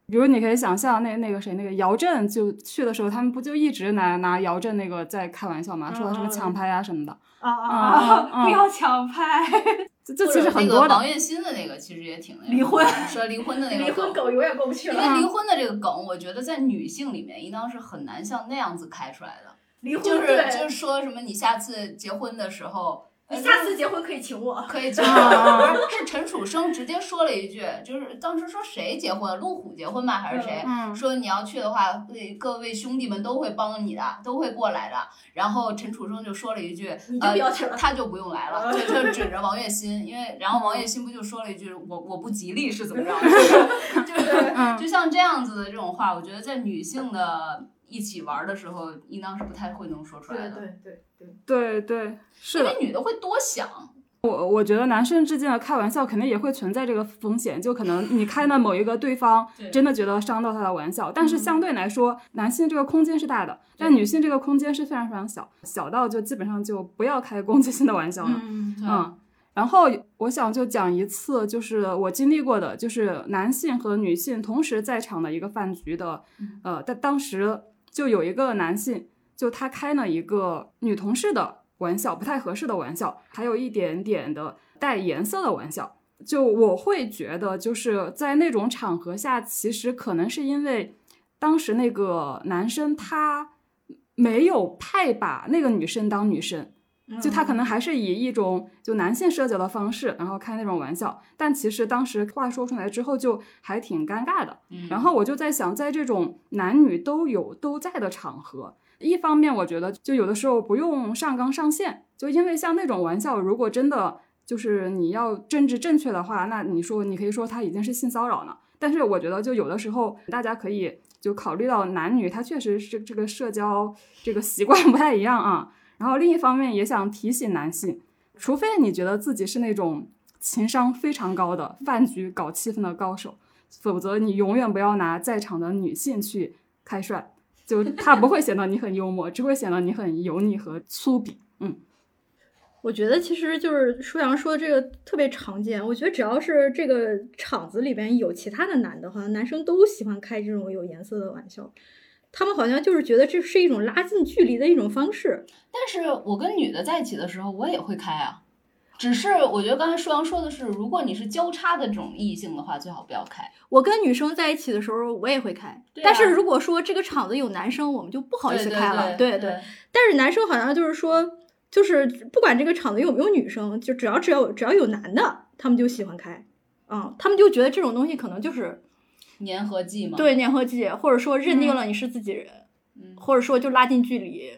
比如你可以想象那那个谁那个姚振就去的时候，他们不就一直拿拿姚振那个在开玩笑吗？说他什么抢拍啊什么的。啊啊！不要抢拍。这其实很多的。王栎鑫的那个其实也挺那个离婚，说离婚的那个离婚梗永远过不去了。因为离婚的这个梗，我觉得在女性里面应当是很难像那样子开出来的。离婚就是就是说什么你下次结婚的时候。你下次结婚可以请我，可以请我。是陈楚生直接说了一句，就是当时说谁结婚，路虎结婚吧？还是谁？说你要去的话，各位兄弟们都会帮你的，都会过来的。然后陈楚生就说了一句，呃，他就不用来了，就就指着王栎鑫，因为然后王栎鑫不就说了一句，我我不吉利是怎么着？就是就像这样子的这种话，我觉得在女性的。一起玩的时候，应当是不太会能说出来的。对对对对。对，是因为女的会多想，我我觉得男生之间的开玩笑肯定也会存在这个风险，就可能你开了某一个对方 真的觉得伤到他的玩笑，但是相对来说，男性这个空间是大的，但女性这个空间是非常非常小，小到就基本上就不要开攻击性的玩笑了。嗯，嗯，然后我想就讲一次，就是我经历过的，就是男性和女性同时在场的一个饭局的，呃，但当时就有一个男性，就他开了一个女同事的玩笑，不太合适的玩笑，还有一点点的带颜色的玩笑。就我会觉得，就是在那种场合下，其实可能是因为当时那个男生他没有太把那个女生当女生。就他可能还是以一种就男性社交的方式，然后开那种玩笑，但其实当时话说出来之后就还挺尴尬的。然后我就在想，在这种男女都有都在的场合，一方面我觉得就有的时候不用上纲上线，就因为像那种玩笑，如果真的就是你要政治正确的话，那你说你可以说他已经是性骚扰了。但是我觉得就有的时候大家可以就考虑到男女他确实是这个社交这个习惯不太一样啊。然后另一方面也想提醒男性，除非你觉得自己是那种情商非常高的饭局搞气氛的高手，否则你永远不要拿在场的女性去开涮，就他不会显得你很幽默，只会显得你很油腻和粗鄙。嗯，我觉得其实就是舒阳说的这个特别常见。我觉得只要是这个场子里边有其他的男的，好像男生都喜欢开这种有颜色的玩笑。他们好像就是觉得这是一种拉近距离的一种方式。但是我跟女的在一起的时候，我也会开啊。只是我觉得刚才舒阳说的是，如果你是交叉的这种异性的话，最好不要开。我跟女生在一起的时候，我也会开。但是如果说这个场子有男生，我们就不好意思开了。对对。但是男生好像就是说，就是不管这个场子有没有女生，就只要只要只要有男的，他们就喜欢开。嗯，他们就觉得这种东西可能就是粘合剂嘛。对，粘合剂，或者说认定了你是自己人，嗯或者说就拉近距离。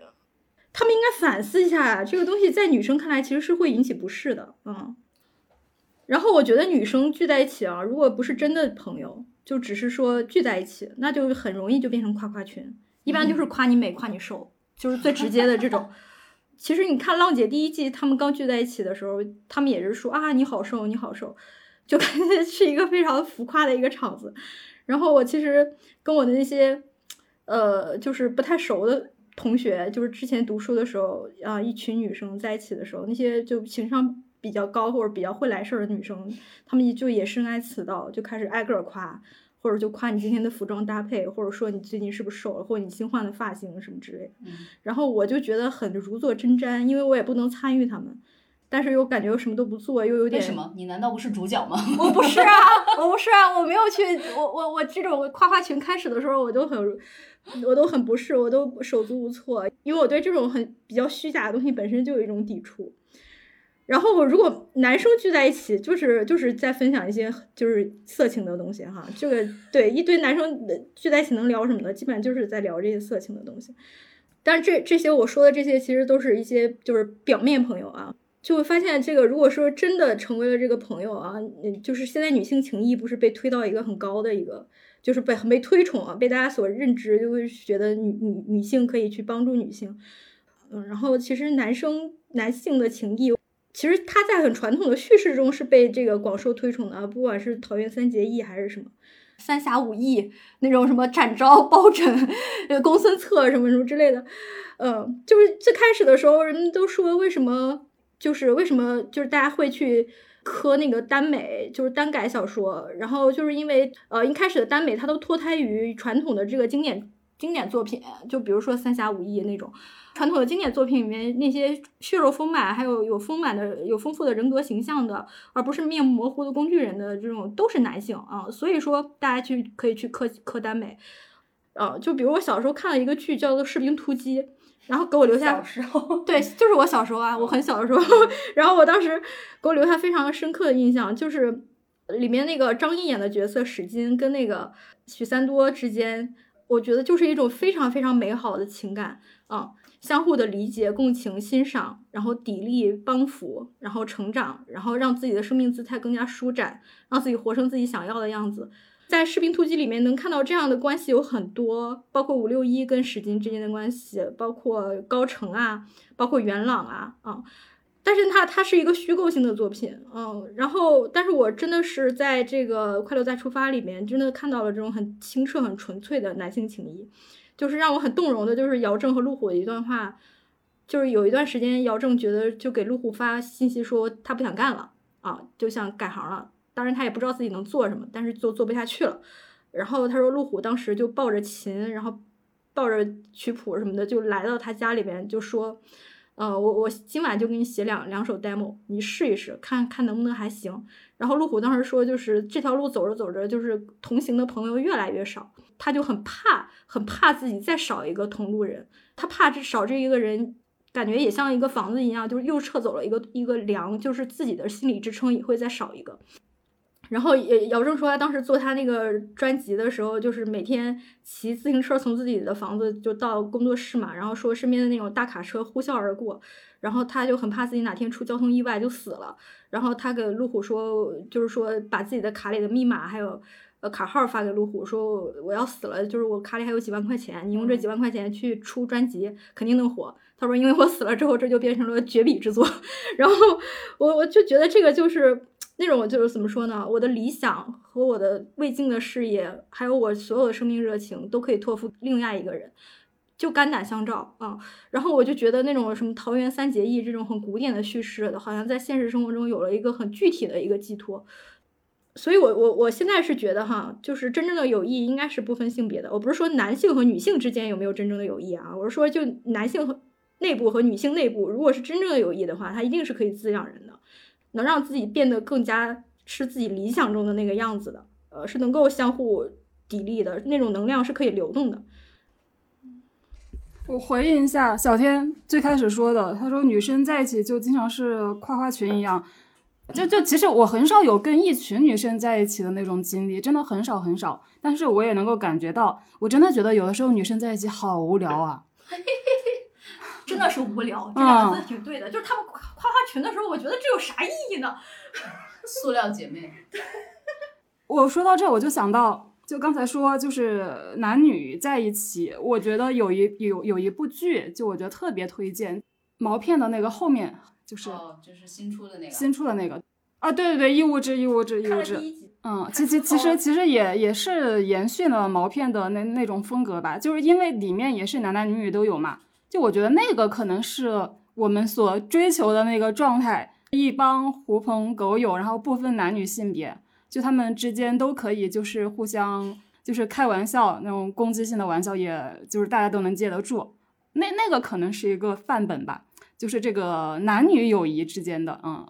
他们应该反思一下，这个东西在女生看来其实是会引起不适的，嗯。然后我觉得女生聚在一起啊，如果不是真的朋友，就只是说聚在一起，那就很容易就变成夸夸群，一般就是夸你美、夸你瘦，就是最直接的这种。其实你看《浪姐》第一季，他们刚聚在一起的时候，他们也是说啊你好瘦，你好瘦，就感觉是一个非常浮夸的一个场子。然后我其实跟我的那些呃，就是不太熟的。同学就是之前读书的时候啊，一群女生在一起的时候，那些就情商比较高或者比较会来事儿的女生，她们就也深谙此道，就开始挨个夸，或者就夸你今天的服装搭配，或者说你最近是不是瘦了，或者你新换的发型什么之类的。然后我就觉得很如坐针毡，因为我也不能参与他们，但是又感觉我什么都不做，又有点为什么？你难道不是主角吗？我不是啊，我不是啊，我没有去，我我我这种夸夸群开始的时候，我都很。我都很不适，我都手足无措，因为我对这种很比较虚假的东西本身就有一种抵触。然后，如果男生聚在一起，就是就是在分享一些就是色情的东西哈，这个对一堆男生聚在一起能聊什么呢？基本上就是在聊这些色情的东西。但是这这些我说的这些其实都是一些就是表面朋友啊，就会发现这个如果说真的成为了这个朋友啊，就是现在女性情谊不是被推到一个很高的一个。就是被很被推崇啊，被大家所认知，就会觉得女女女性可以去帮助女性，嗯，然后其实男生男性的情谊，其实他在很传统的叙事中是被这个广受推崇的啊，不管是桃园三结义还是什么三侠五义那种什么展昭、包拯、公孙策什么什么之类的，嗯，就是最开始的时候，人们都说为什么就是为什么就是大家会去。磕那个耽美就是耽改小说，然后就是因为呃一开始的耽美它都脱胎于传统的这个经典经典作品，就比如说三侠五义那种传统的经典作品里面那些血肉丰满，还有有丰满的有丰富的人格形象的，而不是面目模糊的工具人的这种都是男性啊，所以说大家去可以去磕磕耽美，呃，就比如我小时候看了一个剧叫做《士兵突击》。然后给我留下小时候，对，就是我小时候啊，我很小的时候。然后我当时给我留下非常深刻的印象，就是里面那个张译演的角色史金跟那个许三多之间，我觉得就是一种非常非常美好的情感啊，相互的理解、共情、欣赏，然后砥砺、帮扶，然后成长，然后让自己的生命姿态更加舒展，让自己活成自己想要的样子。在《士兵突击》里面能看到这样的关系有很多，包括五六一跟史金之间的关系，包括高成啊，包括元朗啊，啊，但是它它是一个虚构性的作品，嗯，然后但是我真的是在这个《快乐再出发》里面真的看到了这种很清澈、很纯粹的男性情谊，就是让我很动容的，就是姚正和陆虎的一段话，就是有一段时间姚正觉得就给陆虎发信息说他不想干了啊，就想改行了，当然他也不知道自己能做什么，但是就做不下去了，然后他说陆虎当时就抱着琴，然后抱着曲谱什么的就来到他家里边就说。呃，我我今晚就给你写两两首 demo，你试一试，看看能不能还行。然后路虎当时说，就是这条路走着走着，就是同行的朋友越来越少，他就很怕，很怕自己再少一个同路人，他怕这少这一个人，感觉也像一个房子一样，就是又撤走了一个一个梁，就是自己的心理支撑也会再少一个。然后也姚正说，他当时做他那个专辑的时候，就是每天骑自行车从自己的房子就到工作室嘛，然后说身边的那种大卡车呼啸而过，然后他就很怕自己哪天出交通意外就死了，然后他给路虎说，就是说把自己的卡里的密码还有呃卡号发给路虎，说我要死了，就是我卡里还有几万块钱，你用这几万块钱去出专辑肯定能火。他说因为我死了之后，这就变成了绝笔之作，然后我我就觉得这个就是。那种就是怎么说呢？我的理想和我的未尽的事业，还有我所有的生命热情，都可以托付另外一个人，就肝胆相照啊。然后我就觉得那种什么桃园三结义这种很古典的叙事，好像在现实生活中有了一个很具体的一个寄托。所以，我我我现在是觉得哈，就是真正的友谊应该是不分性别的。我不是说男性和女性之间有没有真正的友谊啊，我是说就男性和内部和女性内部，如果是真正的友谊的话，它一定是可以滋养人的。能让自己变得更加是自己理想中的那个样子的，呃，是能够相互砥砺的那种能量是可以流动的。我回应一下小天最开始说的，他说女生在一起就经常是夸夸群一样，就就其实我很少有跟一群女生在一起的那种经历，真的很少很少。但是我也能够感觉到，我真的觉得有的时候女生在一起好无聊啊。真的是无聊，这两个字挺对的。就是他们夸夸群的时候，我觉得这有啥意义呢？塑料姐妹。我说到这，我就想到，就刚才说，就是男女在一起，我觉得有一有有一部剧，就我觉得特别推荐。毛片的那个后面就是，哦，就是新出的那个，新出的那个啊，对对对，异物质，异物质，异物质。嗯，其其其实其实也也是延续了毛片的那那种风格吧，就是因为里面也是男男女女都有嘛。就我觉得那个可能是我们所追求的那个状态，一帮狐朋狗友，然后不分男女性别，就他们之间都可以就是互相就是开玩笑，那种攻击性的玩笑，也就是大家都能接得住。那那个可能是一个范本吧，就是这个男女友谊之间的，嗯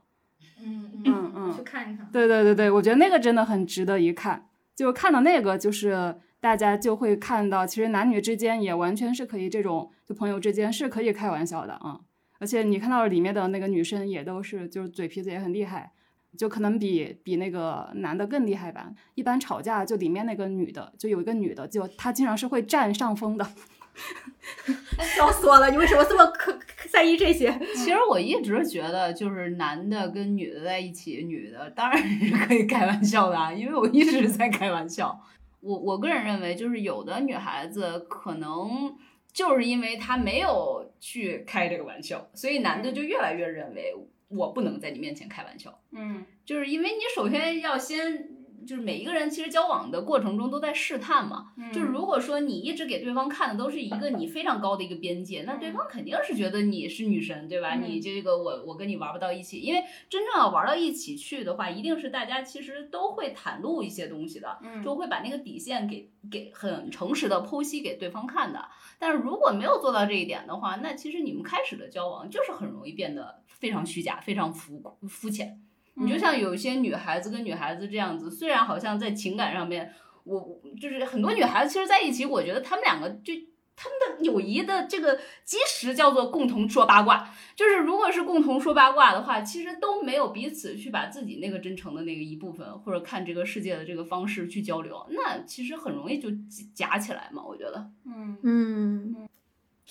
嗯嗯嗯，去看一看。对对对对，我觉得那个真的很值得一看，就看到那个就是。大家就会看到，其实男女之间也完全是可以这种，就朋友之间是可以开玩笑的啊。而且你看到里面的那个女生也都是，就是嘴皮子也很厉害，就可能比比那个男的更厉害吧。一般吵架就里面那个女的，就有一个女的，就她经常是会占上风的。笑死我了！你为什么这么可在意这些？其实我一直觉得，就是男的跟女的在一起，女的当然是可以开玩笑的，因为我一直在开玩笑。我我个人认为，就是有的女孩子可能就是因为她没有去开这个玩笑，所以男的就越来越认为我不能在你面前开玩笑。嗯，就是因为你首先要先。就是每一个人其实交往的过程中都在试探嘛，就是如果说你一直给对方看的都是一个你非常高的一个边界，那对方肯定是觉得你是女神，对吧？你这个我我跟你玩不到一起，因为真正要玩到一起去的话，一定是大家其实都会袒露一些东西的，就会把那个底线给给很诚实的剖析给对方看的。但是如果没有做到这一点的话，那其实你们开始的交往就是很容易变得非常虚假、非常浮肤浅。你就像有一些女孩子跟女孩子这样子，虽然好像在情感上面，我就是很多女孩子其实在一起，我觉得她们两个就她们的友谊的这个基石叫做共同说八卦。就是如果是共同说八卦的话，其实都没有彼此去把自己那个真诚的那个一部分，或者看这个世界的这个方式去交流，那其实很容易就夹起来嘛。我觉得，嗯嗯。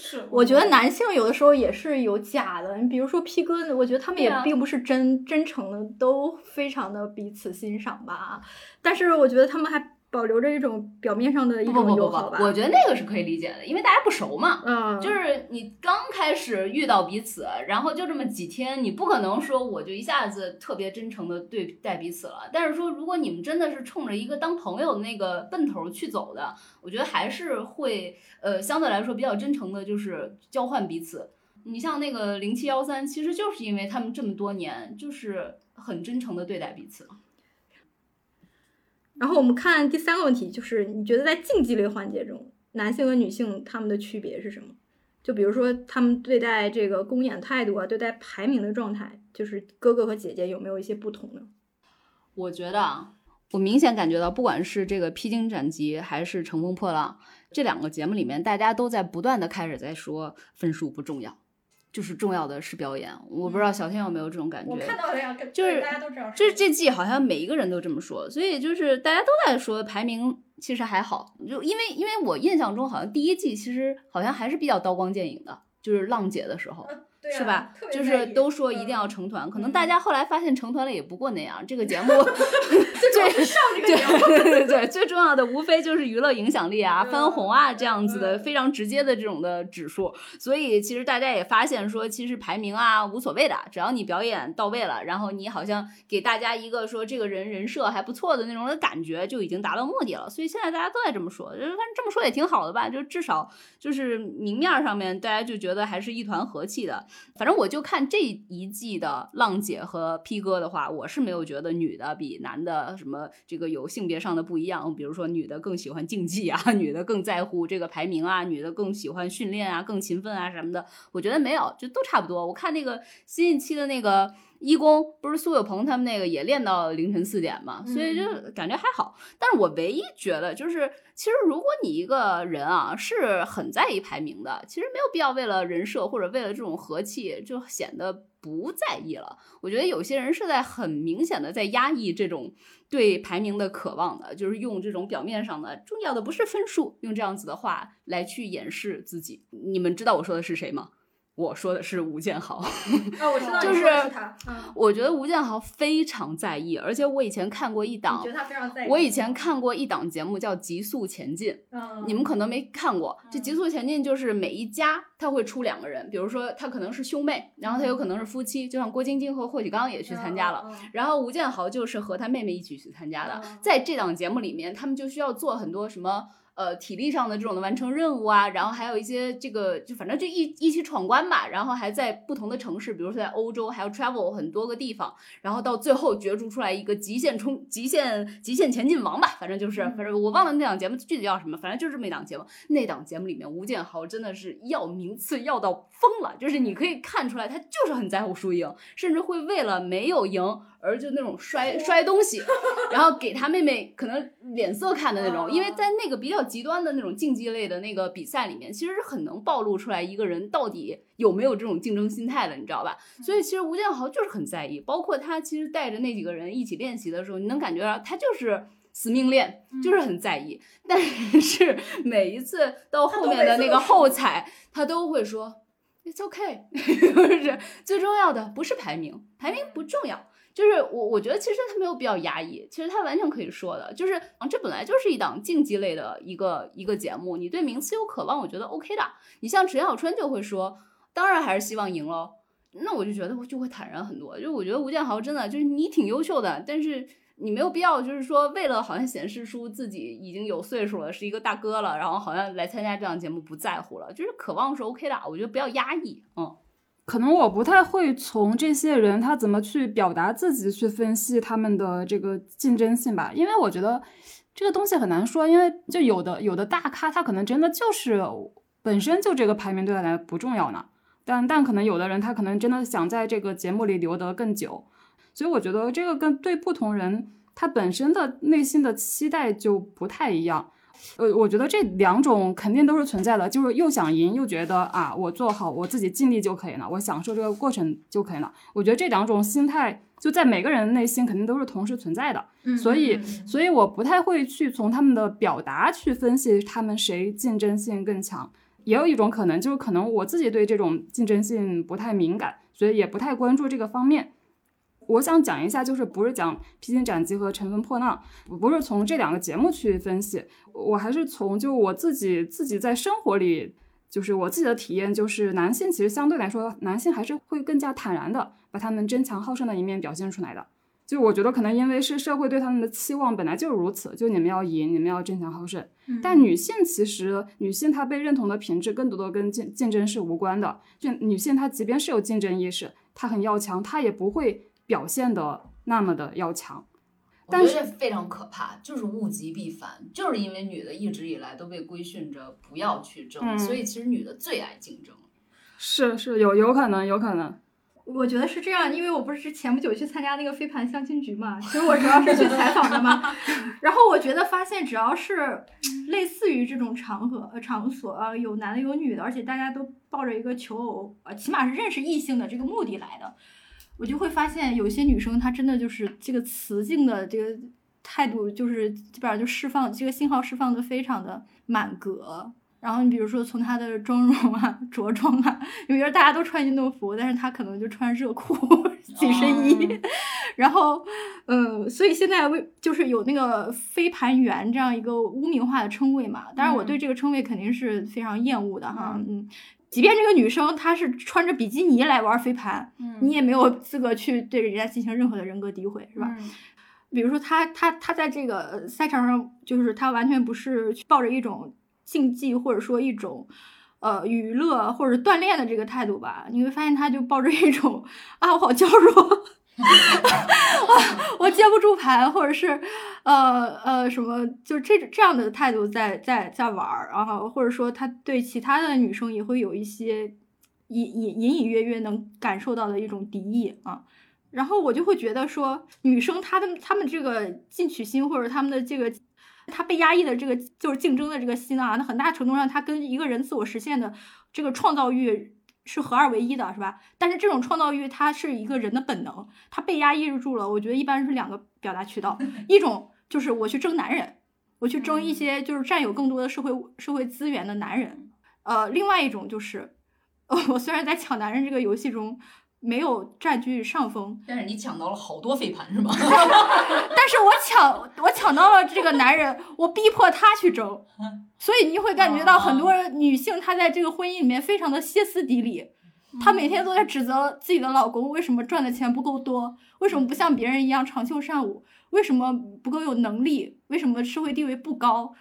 是，我觉得男性有的时候也是有假的。你比如说 P 哥，我觉得他们也并不是真真诚的，都非常的彼此欣赏吧。但是我觉得他们还保留着一种表面上的一不不不不种友好吧。不，我觉得那个是可以理解的，因为大家不熟嘛。嗯，就是你刚开始遇到彼此，然后就这么几天，你不可能说我就一下子特别真诚的对待彼此了。但是说，如果你们真的是冲着一个当朋友的那个奔头去走的，我觉得还是会呃相对来说比较真诚的，就是交换彼此。你像那个零七幺三，其实就是因为他们这么多年就是很真诚的对待彼此。然后我们看第三个问题，就是你觉得在竞技类环节中，男性和女性他们的区别是什么？就比如说他们对待这个公演态度啊，对待排名的状态，就是哥哥和姐姐有没有一些不同呢？我觉得啊，我明显感觉到，不管是这个《披荆斩棘》还是《乘风破浪》这两个节目里面，大家都在不断的开始在说分数不重要，就是重要的是表演。我不知道小天有没有这种感觉？到了呀，就是大家都这样就是这季好像每一个人都这么说，所以就是大家都在说排名其实还好，就因为因为我印象中好像第一季其实好像还是比较刀光剑影的，就是浪姐的时候。对啊是吧就是都说一定嗯要成团，可能嗯大家后来发现成团了也不过那样。这个节目 最上这个对节目，对 对对，最重要的无非就是娱乐影响力啊、嗯翻红啊这样子的嗯非常直接的这种的指数。所以其实大家也发现说，其实排名啊无所谓的，只要你表演到位了，然后你好像给大家一个说这个人人设还不错的那种的感觉，就已经达到目的了。所以现在大家都在这么说，就是反正这么说也挺好的吧，就至少就是明面上面大家就觉得还是一团和气的。反正我就看这一季的浪姐和 P 哥的话，我是没有觉得女的比男的什么这个有性别上的不一样。比如说女的更喜欢竞技啊，女的更在乎这个排名啊，女的更喜欢训练啊，更勤奋啊什么的。我觉得没有，就都差不多。我看那个新一期的那个。一公不是苏有朋他们那个也练到凌晨四点嘛，所以就感觉还好。但是我唯一觉得就是，其实如果你一个人啊是很在意排名的，其实没有必要为了人设或者为了这种和气就显得不在意了。我觉得有些人是在很明显的在压抑这种对排名的渴望的，就是用这种表面上的重要的不是分数，用这样子的话来去掩饰自己。你们知道我说的是谁吗？我说的是吴建豪。啊，我知道就是他，嗯，我觉得吴建豪非常在意，而且我以前看过一档觉，得他非常在意？我以前看过一档节目叫《极速前进》，嗯，你们可能没看过。这《极速前进》就是每一家他会出两个人，比如说他可能是兄妹，然后他有可能是夫妻，就像郭晶晶和霍启刚也去参加了。然后吴建豪就是和他妹妹一起去参加的嗯，在这档节目里面，他们就需要做很多什么。呃，体力上的这种的完成任务啊，然后还有一些这个，就反正就一一起闯关吧，然后还在不同的城市，比如说在欧洲，还要 travel 很多个地方，然后到最后角逐出来一个极限冲、极限极限前进王吧，反正就是，反正我忘了那档节目具体叫什么，反正就是这么一档节目。那档节目里面，吴建豪真的是要名次要到疯了，就是你可以看出来他就是很在乎输赢，甚至会为了没有赢而就那种摔摔东西，然后给他妹妹可能脸色看的那种，因为在那个比较极端的那种竞技类的那个比赛里面，其实是很能暴露出来一个人到底有没有这种竞争心态的，你知道吧？所以其实吴建豪就是很在意，包括他其实带着那几个人一起练习的时候，你能感觉到他就是。死命练就是很在意，但是 每一次到后面的那个后采，他都会说 "It's okay"，就是最重要的不是排名，排名不重要。就是我，我觉得其实他没有必要压抑，其实他完全可以说的，就是，这本来就是一档竞技类的一个一个节目，你对名次有渴望，我觉得 OK 的。你像陈小春就会说，当然还是希望赢喽。那我就觉得就会坦然很多，就我觉得吴建豪真的就是你挺优秀的，但是你没有必要就是说为了好像显示出自己已经有岁数了，是一个大哥了，然后好像来参加这档节目不在乎了，就是渴望是 OK 的，我觉得不要压抑，嗯。可能我不太会从这些人他怎么去表达自己去分析他们的这个竞争性吧，因为我觉得这个东西很难说，因为就有的有的大咖他可能真的就是本身就这个排名对他来不重要呢，但但可能有的人他可能真的想在这个节目里留得更久，所以我觉得这个跟对不同人他本身的内心的期待就不太一样。呃，我觉得这两种肯定都是存在的，就是又想赢，又觉得啊，我做好我自己尽力就可以了，我享受这个过程就可以了。我觉得这两种心态就在每个人内心肯定都是同时存在的，嗯所以所以我不太会去从他们的表达去分析他们谁竞争性更强。也有一种可能，就是可能我自己对这种竞争性不太敏感，所以也不太关注这个方面。我想讲一下，就是不是讲披荆斩棘和乘风破浪，不是从这两个节目去分析，我还是从就我自己自己在生活里，就是我自己的体验，就是男性其实相对来说，男性还是会更加坦然的把他们争强好胜的一面表现出来的。就我觉得可能因为是社会对他们的期望本来就是如此，就你们要赢，你们要争强好胜。但女性其实，女性她被认同的品质更多的跟竞竞争是无关的。就女性她即便是有竞争意识，她很要强，她也不会表现的那么的要强。但是非常可怕，就是物极必反，就是因为女的一直以来都被规训着不要去争，嗯所以其实女的最爱竞争。是是有有可能有可能，我觉得是这样，因为我不是前不久去参加那个飞盘相亲局嘛，其实我主要是去采访的嘛。然后我觉得发现，只要是类似于这种场合、呃场所啊，有男的有女的，而且大家都抱着一个求偶，呃，起码是认识异性的这个目的来的，我就会发现有些女生她真的就是这个雌竞的这个态度，就是基本上就释放这个信号释放的非常的满格。然后你比如说从她的妆容啊、着装啊，有些人大家都穿运动服，但是她可能就穿热裤、紧身衣，然后，嗯，所以现在为就是有那个飞盘员这样一个污名化的称谓嘛。当然，我对这个称谓肯定是非常厌恶的哈，嗯。即便这个女生她是穿着比基尼来玩飞盘，你也没有资格去对人家进行任何的人格诋毁，是吧？比如说她她她在这个赛场上，就是她完全不是抱着一种竞技或者说一种呃娱乐或者锻炼的这个态度吧，你会发现她就抱着一种 啊我好娇弱。我接不住盘，或者是，呃呃什么，就这这样的态度在在在玩儿，然后或者说他对其他的女生也会有一些隐隐隐隐约约能感受到的一种敌意啊。然后我就会觉得说，女生她的她们这个进取心或者她们的这个，她被压抑的这个就是竞争的这个心啊，那很大程度上她跟一个人自我实现的这个创造欲是合二为一的，是吧？但是这种创造欲它是一个人的本能，它被压抑住了。我觉得一般是两个表达渠道，一种就是我去争男人，我去争一些就是占有更多的社会社会资源的男人，呃，另外一种就是，呃，我虽然在抢男人这个游戏中。没有占据上风，但是你抢到了好多飞盘是吗？但是我抢我抢到了这个男人，我逼迫他去争，所以你会感觉到很多女性她在这个婚姻里面非常的歇斯底里，她每天都在指责自己的老公为什么赚的钱不够多，为什么不像别人一样长袖善舞，为什么不够有能力，为什么社会地位不高？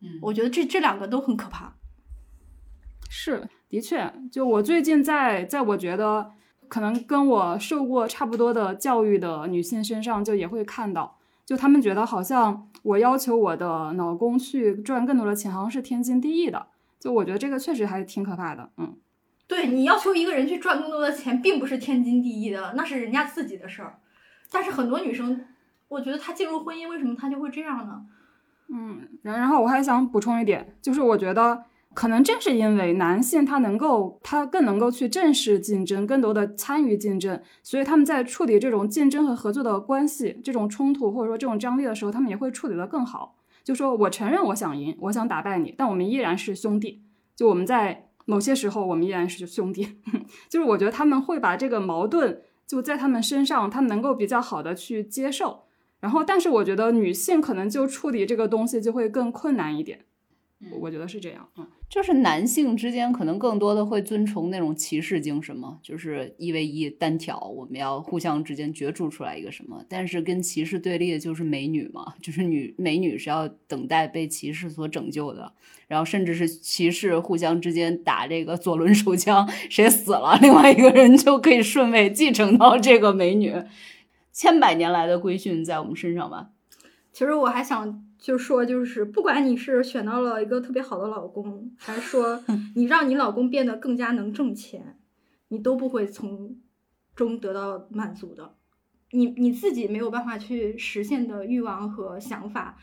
嗯，我觉得这这两个都很可怕。是，的确，就我最近在在我觉得。可能跟我受过差不多的教育的女性身上，就也会看到，就她们觉得好像我要求我的老公去赚更多的钱，好像是天经地义的。就我觉得这个确实还挺可怕的。嗯，对你要求一个人去赚更多的钱，并不是天经地义的，那是人家自己的事儿。但是很多女生，我觉得她进入婚姻，为什么她就会这样呢？嗯，然然后我还想补充一点，就是我觉得。可能正是因为男性他能够，他更能够去正视竞争，更多的参与竞争，所以他们在处理这种竞争和合作的关系、这种冲突或者说这种张力的时候，他们也会处理得更好。就说我承认我想赢，我想打败你，但我们依然是兄弟。就我们在某些时候，我们依然是兄弟。就是我觉得他们会把这个矛盾就在他们身上，他们能够比较好的去接受。然后，但是我觉得女性可能就处理这个东西就会更困难一点。我觉得是这样，嗯，就是男性之间可能更多的会遵从那种骑士精神嘛，就是一 v 一单挑，我们要互相之间角逐出来一个什么。但是跟骑士对立的就是美女嘛，就是女美女是要等待被骑士所拯救的，然后甚至是骑士互相之间打这个左轮手枪，谁死了，另外一个人就可以顺位继承到这个美女。千百年来的规训在我们身上吧。其实我还想。就说就是，不管你是选到了一个特别好的老公，还是说 你让你老公变得更加能挣钱，你都不会从中得到满足的。你你自己没有办法去实现的欲望和想法，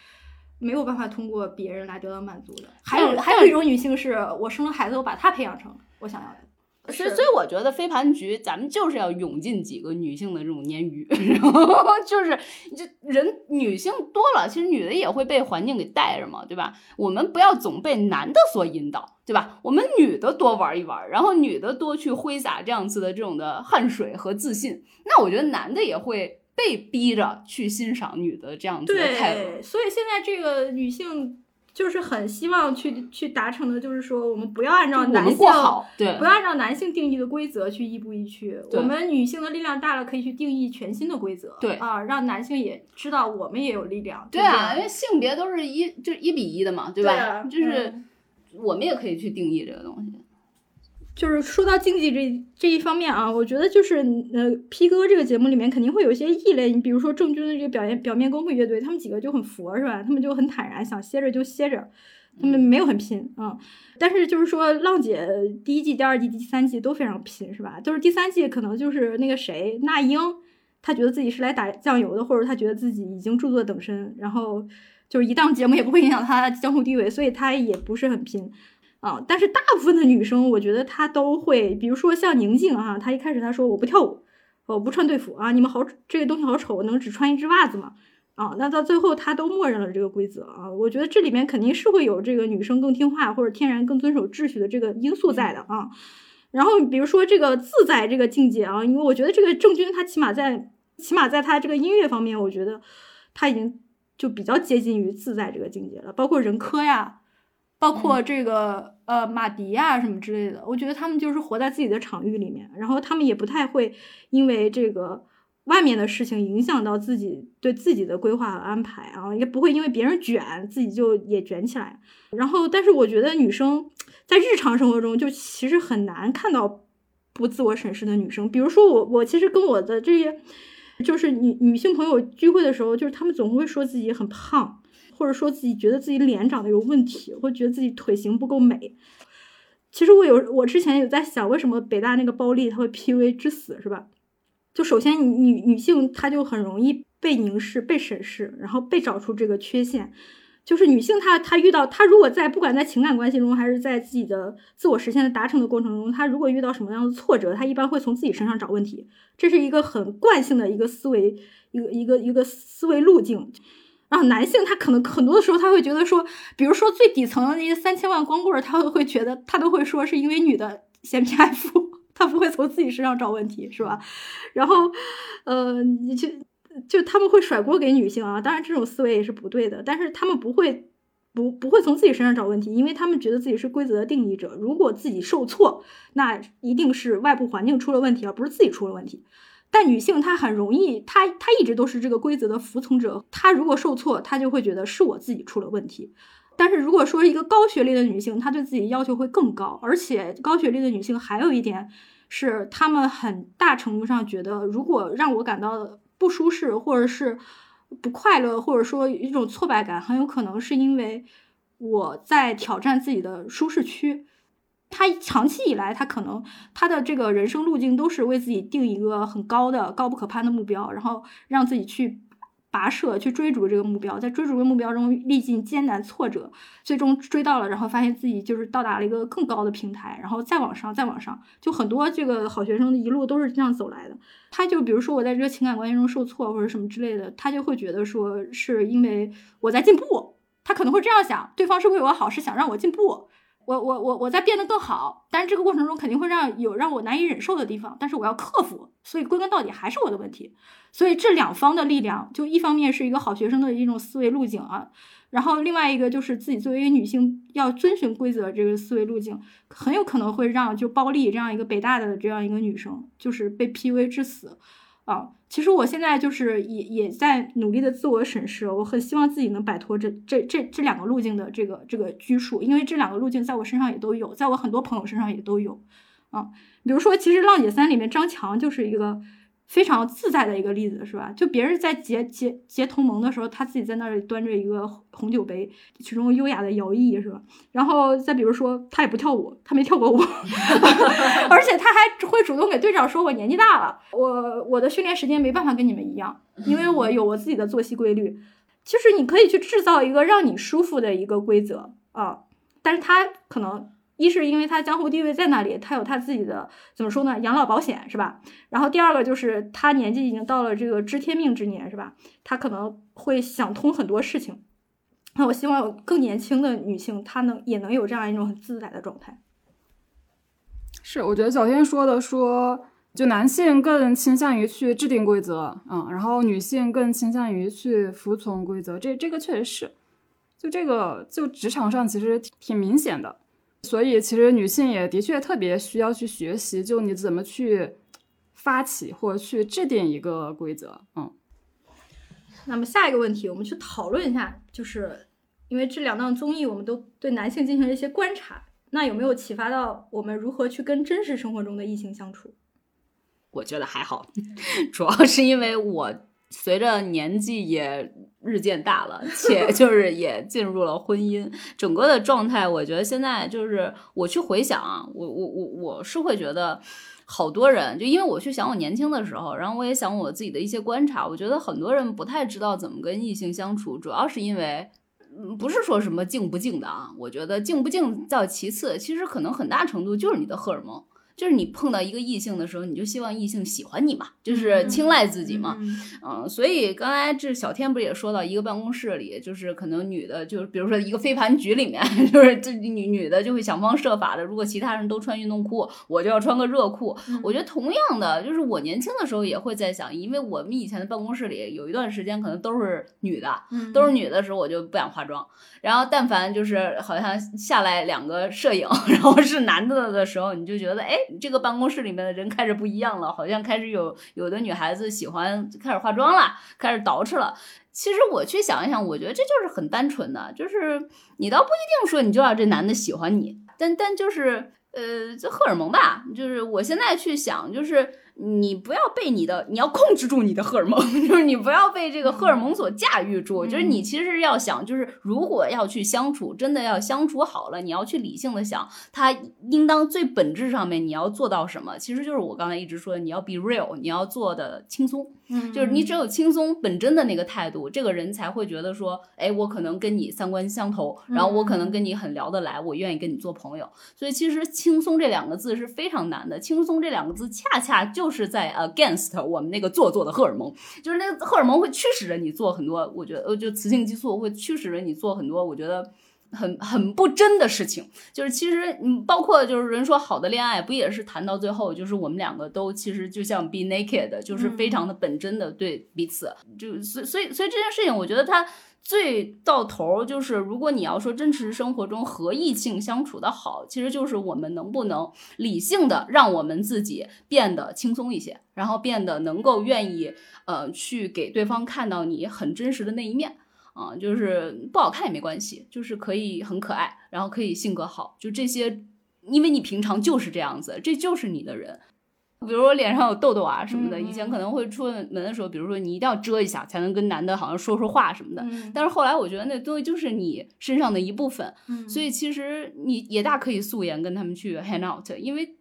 没有办法通过别人来得到满足的。还有还有一种女性是我生了孩子，我把她培养成我想要的。所以，所以我觉得飞盘局咱们就是要涌进几个女性的这种鲶鱼，然后就是这人女性多了，其实女的也会被环境给带着嘛，对吧？我们不要总被男的所引导，对吧？我们女的多玩一玩，然后女的多去挥洒这样子的这种的汗水和自信，那我觉得男的也会被逼着去欣赏女的这样子的态度。对，所以现在这个女性就是很希望去去达成的，就是说我们不要按照男性，对不要按照男性定义的规则去亦步亦趋。我们女性的力量大了，可以去定义全新的规则。对啊，让男性也知道我们也有力量。对啊，因为性别都是一就是一比一的嘛，对吧？对啊就是嗯我们也可以去定义这个东西。就是说到竞技这这一方面啊，我觉得就是呃，P 哥这个节目里面肯定会有一些异类，你比如说郑钧的这个表演表面功夫乐队，他们几个就很佛是吧？他们就很坦然，想歇着就歇着，他们没有很拼啊、但是就是说，浪姐第一季、第二季、第三季都非常拼是吧？就是第三季可能就是那个谁那英，她觉得自己是来打酱油的，或者她觉得自己已经著作等身，然后就是一档节目也不会影响她江湖地位，所以她也不是很拼。啊，但是大部分的女生，我觉得她都会，比如说像宁静啊，她一开始她说我不跳舞，我不穿队服啊，你们好这个东西好丑，能只穿一只袜子吗？啊，那到最后她都默认了这个规则啊，我觉得这里面肯定是会有这个女生更听话或者天然更遵守秩序的这个因素在的啊。然后比如说这个自在这个境界啊，因为我觉得这个郑钧他起码在起码在他这个音乐方面，我觉得他已经就比较接近于自在这个境界了，包括任科呀。包括这个、呃马迪呀什么之类的，我觉得他们就是活在自己的场域里面，然后他们也不太会因为这个外面的事情影响到自己对自己的规划和安排啊，也不会因为别人卷自己就也卷起来。然后，但是我觉得女生在日常生活中就其实很难看到不自我审视的女生，比如说我，我其实跟我的这些就是女女性朋友聚会的时候，就是她们总会说自己很胖。或者说自己觉得自己脸长得有问题，或觉得自己腿型不够美。其实我有，我之前有在想，为什么北大那个包丽她会 PUA 致死，是吧？就首先女女性她就很容易被凝视、被审视，然后被找出这个缺陷。就是女性她她遇到她如果在不管在情感关系中，还是在自己的自我实现的达成的过程中，她如果遇到什么样的挫折，她一般会从自己身上找问题。这是一个很惯性的一个思维，一个一个一个思维路径。然后男性他可能很多的时候他会觉得说，比如说最底层的那些三千万光棍，他会觉得他都会说是因为女的嫌贫爱富，他不会从自己身上找问题，是吧？然后，呃，你就就他们会甩锅给女性啊，当然这种思维也是不对的，但是他们不会不不会从自己身上找问题，因为他们觉得自己是规则的定义者，如果自己受挫，那一定是外部环境出了问题，而不是自己出了问题。但女性她很容易，她她一直都是这个规则的服从者。她如果受挫，她就会觉得是我自己出了问题。但是如果说一个高学历的女性，她对自己要求会更高，而且高学历的女性还有一点是，她们很大程度上觉得，如果让我感到不舒适，或者是不快乐，或者说一种挫败感，很有可能是因为我在挑战自己的舒适区。他长期以来，他可能他的这个人生路径都是为自己定一个很高的、高不可攀的目标，然后让自己去跋涉、去追逐这个目标，在追逐的目标中历尽艰难挫折，最终追到了，然后发现自己就是到达了一个更高的平台，然后再往上、再往上，就很多这个好学生的一路都是这样走来的。他就比如说我在这个情感关系中受挫或者什么之类的，他就会觉得说是因为我在进步，他可能会这样想，对方是为我好，是想让我进步。我我我我在变得更好，但是这个过程中肯定会让有让我难以忍受的地方，但是我要克服，所以归根到底还是我的问题。所以这两方的力量，就一方面是一个好学生的一种思维路径啊，然后另外一个就是自己作为一个女性要遵循规则这个思维路径，很有可能会让就包丽这样一个北大的这样一个女生，就是被 PUA 致死。啊，其实我现在就是也也在努力的自我审视，我很希望自己能摆脱这这这这两个路径的这个这个拘束，因为这两个路径在我身上也都有，在我很多朋友身上也都有。啊，比如说，其实《浪姐三》里面张强就是一个非常自在的一个例子，是吧？就别人在结结结同盟的时候，他自己在那里端着一个红酒杯，其中优雅的摇曳，是吧？然后再比如说，他也不跳舞，他没跳过舞，而且他还会主动给队长说：“我年纪大了，我我的训练时间没办法跟你们一样，因为我有我自己的作息规律。”就是你可以去制造一个让你舒服的一个规则啊，但是他可能一是因为他江湖地位在那里，他有他自己的怎么说呢，养老保险是吧？然后第二个就是他年纪已经到了这个知天命之年是吧？他可能会想通很多事情。那我希望有更年轻的女性，她能也能有这样一种很自在的状态。是，我觉得小天说的说，就男性更倾向于去制定规则，嗯，然后女性更倾向于去服从规则，这这个确实是，就这个就职场上其实挺明显的。所以，其实女性也的确特别需要去学习，就你怎么去发起或者去制定一个规则。嗯，那么下一个问题，我们去讨论一下，就是因为这两档综艺，我们都对男性进行了一些观察，那有没有启发到我们如何去跟真实生活中的异性相处？我觉得还好，主要是因为我随着年纪也。日渐大了，且 就是也进入了婚姻，整个的状态，我觉得现在就是我去回想啊，我我我我是会觉得好多人，就因为我去想我年轻的时候，然后我也想我自己的一些观察，我觉得很多人不太知道怎么跟异性相处，主要是因为，嗯，不是说什么静不静的啊，我觉得静不静到其次，其实可能很大程度就是你的荷尔蒙。就是你碰到一个异性的时候，你就希望异性喜欢你嘛，就是青睐自己嘛，嗯，所以刚才这小天不是也说到一个办公室里，就是可能女的，就是比如说一个飞盘局里面，就是这女女的就会想方设法的，如果其他人都穿运动裤，我就要穿个热裤。我觉得同样的，就是我年轻的时候也会在想，因为我们以前的办公室里有一段时间可能都是女的，都是女的时候，我就不想化妆。然后但凡就是好像下来两个摄影，然后是男的的时候，你就觉得哎。这个办公室里面的人开始不一样了，好像开始有有的女孩子喜欢开始化妆了，开始捯饬了。其实我去想一想，我觉得这就是很单纯的，就是你倒不一定说你就要这男的喜欢你，但但就是呃，这荷尔蒙吧。就是我现在去想，就是。你不要被你的，你要控制住你的荷尔蒙，就是你不要被这个荷尔蒙所驾驭住。就是你其实要想，就是如果要去相处，真的要相处好了，你要去理性的想，他应当最本质上面你要做到什么？其实就是我刚才一直说的，你要 be real，你要做的轻松。嗯，就是你只有轻松本真的那个态度，这个人才会觉得说，哎，我可能跟你三观相投，然后我可能跟你很聊得来，我愿意跟你做朋友。所以其实轻松这两个字是非常难的，轻松这两个字恰恰就。就是在 against 我们那个做作的荷尔蒙，就是那个荷尔蒙会驱使着你做很多，我觉得呃，就雌性激素会驱使着你做很多，我觉得很很不真的事情。就是其实嗯，包括就是人说好的恋爱不也是谈到最后，就是我们两个都其实就像 be naked，就是非常的本真的对彼此。就所所以所以这件事情，我觉得它。最到头就是，如果你要说真实生活中和异性相处的好，其实就是我们能不能理性的让我们自己变得轻松一些，然后变得能够愿意呃去给对方看到你很真实的那一面啊，就是不好看也没关系，就是可以很可爱，然后可以性格好，就这些，因为你平常就是这样子，这就是你的人。比如我脸上有痘痘啊什么的，以前可能会出门的时候，比如说你一定要遮一下，才能跟男的好像说说话什么的。但是后来我觉得那东西就是你身上的一部分，所以其实你也大可以素颜跟他们去 hang out，因为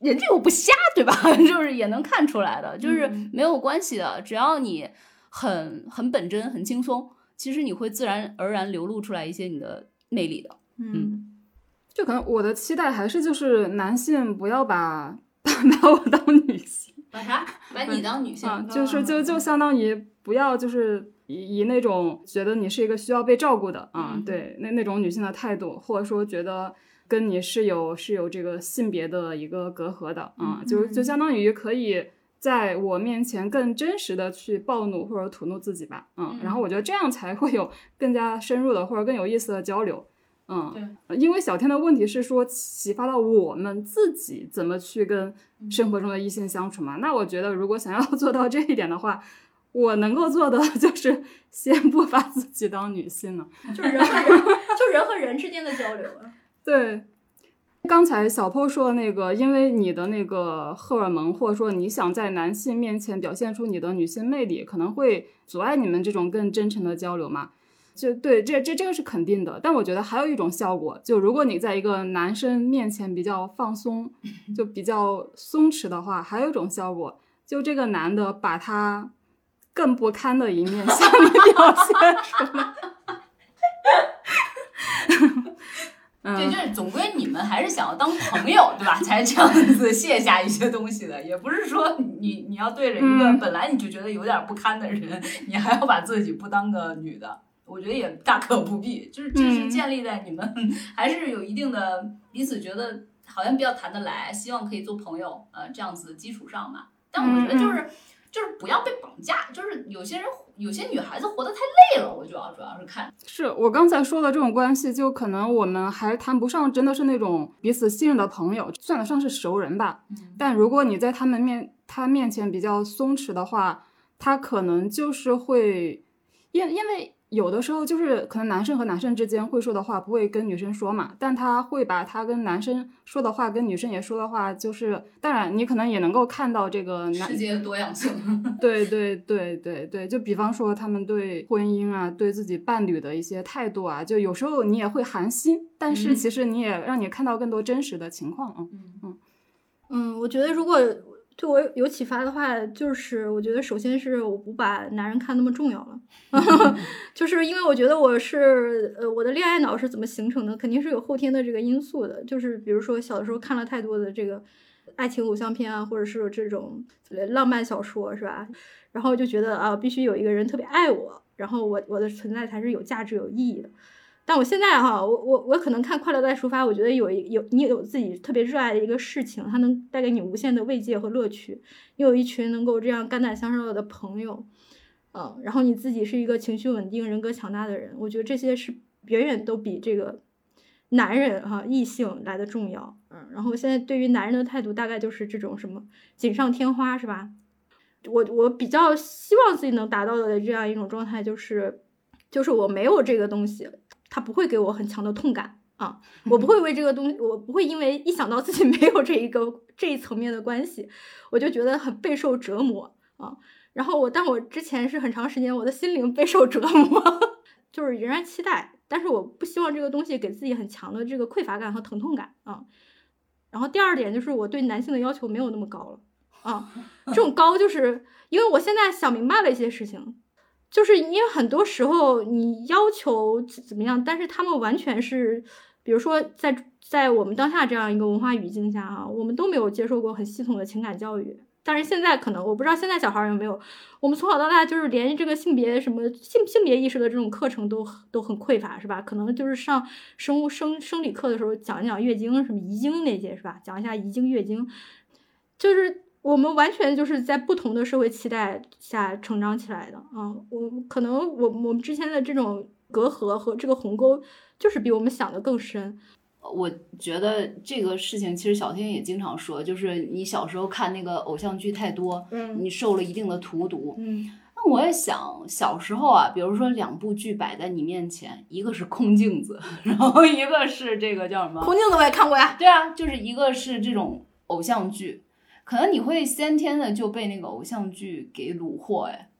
人家又不瞎，对吧？就是也能看出来的，就是没有关系的，只要你很很本真、很轻松，其实你会自然而然流露出来一些你的魅力的。嗯，就可能我的期待还是就是男性不要把。把我当女性，把啥？把你当女性？就是就就相当于不要就是以以那种觉得你是一个需要被照顾的啊，对那那种女性的态度，或者说觉得跟你是有是有这个性别的一个隔阂的啊，就就相当于可以在我面前更真实的去暴怒或者吐怒自己吧，嗯，然后我觉得这样才会有更加深入的或者更有意思的交流。嗯，对，因为小天的问题是说启发到我们自己怎么去跟生活中的异性相处嘛？那我觉得如果想要做到这一点的话，我能够做的 就是先不把自己当女性了，就是人和人，就人和人之间的交流。对，刚才小坡说的那个，因为你的那个荷尔蒙，或者说你想在男性面前表现出你的女性魅力，可能会阻碍你们这种更真诚的交流嘛。就对，这这这个是肯定的，但我觉得还有一种效果，就如果你在一个男生面前比较放松，就比较松弛的话，还有一种效果，就这个男的把他更不堪的一面 向你表现出来。对，就是总归你们还是想要当朋友，对吧？才这样子 卸下一些东西的，也不是说你你要对着一个嗯本来你就觉得有点不堪的人，你还要把自己不当个女的。我觉得也大可不必，就是这是嗯建立在你们 还是有一定的彼此觉得好像比较谈得来，希望可以做朋友，呃，这样子的基础上嘛。但我觉得就是、就是不要被绑架，就是有些人有些女孩子活得太累了，我主要主要是看是我刚才说的这种关系，就可能我们还谈不上真的是那种彼此信任的朋友，算得上是熟人吧。但如果你在他们面他面前比较松弛的话，他可能就是会，因因为有的时候就是可能男生和男生之间会说的话不会跟女生说嘛，但他会把他跟男生说的话跟女生也说的话，就是当然你可能也能够看到这个男世界的多样性。对对对对对，就比方说他们对婚姻啊，对自己伴侣的一些态度啊，就有时候你也会寒心，但是嗯其实你也让你看到更多真实的情况啊。嗯，我觉得如果对我有启发的话，就是我觉得首先是我不把男人看那么重要了，就是因为我觉得我是呃我的恋爱脑是怎么形成的，肯定是有后天的这个因素的，就是比如说小的时候看了太多的这个爱情偶像片啊，或者是这种浪漫小说是吧？然后就觉得啊必须有一个人特别爱我，然后我我的存在才是有价值有意义的。但我现在哈，我我我可能看《快乐大抒发》，我觉得有一有你有自己特别热爱的一个事情，它能带给你无限的慰藉和乐趣。你有一群能够这样肝胆相照的朋友，嗯，然后你自己是一个情绪稳定、人格强大的人，我觉得这些是远远都比这个男人哈异性来的重要。嗯，然后现在对于男人的态度大概就是这种什么锦上添花是吧？我我比较希望自己能达到的这样一种状态就是，就是我没有这个东西。它不会给我很强的痛感啊，我不会为这个东西，我不会因为一想到自己 没有这一个这一层面的关系，我就觉得很备受折磨啊。然后我，但我之前是很长时间我的心灵备受折磨，就是仍然期待，但是我不希望这个东西给自己很强的这个匮乏感和疼痛感啊。然后第二点就是我对男性的要求没有那么高了啊，这种高就是因为我现在想明白了一些事情。就是因为很多时候你要求怎么样，但是他们完全是，比如说在在我们当下这样一个文化语境下啊，我们都没有接受过很系统的情感教育。但是现在可能我不知道现在小孩有没有，我们从小到大就是连这个性别什么性性别意识的这种课程都都很匮乏，是吧？可能就是上生物生生理课的时候讲一讲月经什么遗精那些，是吧？讲一下遗精月经，就是。我们完全就是在不同的社会期待下成长起来的啊！我可能我我们之前的这种隔阂和这个鸿沟，就是比我们想的更深。我觉得这个事情，其实小天也经常说，就是你小时候看那个偶像剧太多，嗯你受了一定的荼毒。嗯那我也想，小时候啊，比如说两部剧摆在你面前，一个是空镜子，然后一个是这个叫什么？空镜子我也看过呀。对啊，就是一个是这种偶像剧，可能你会先天的就被那个偶像剧给虏获，哎，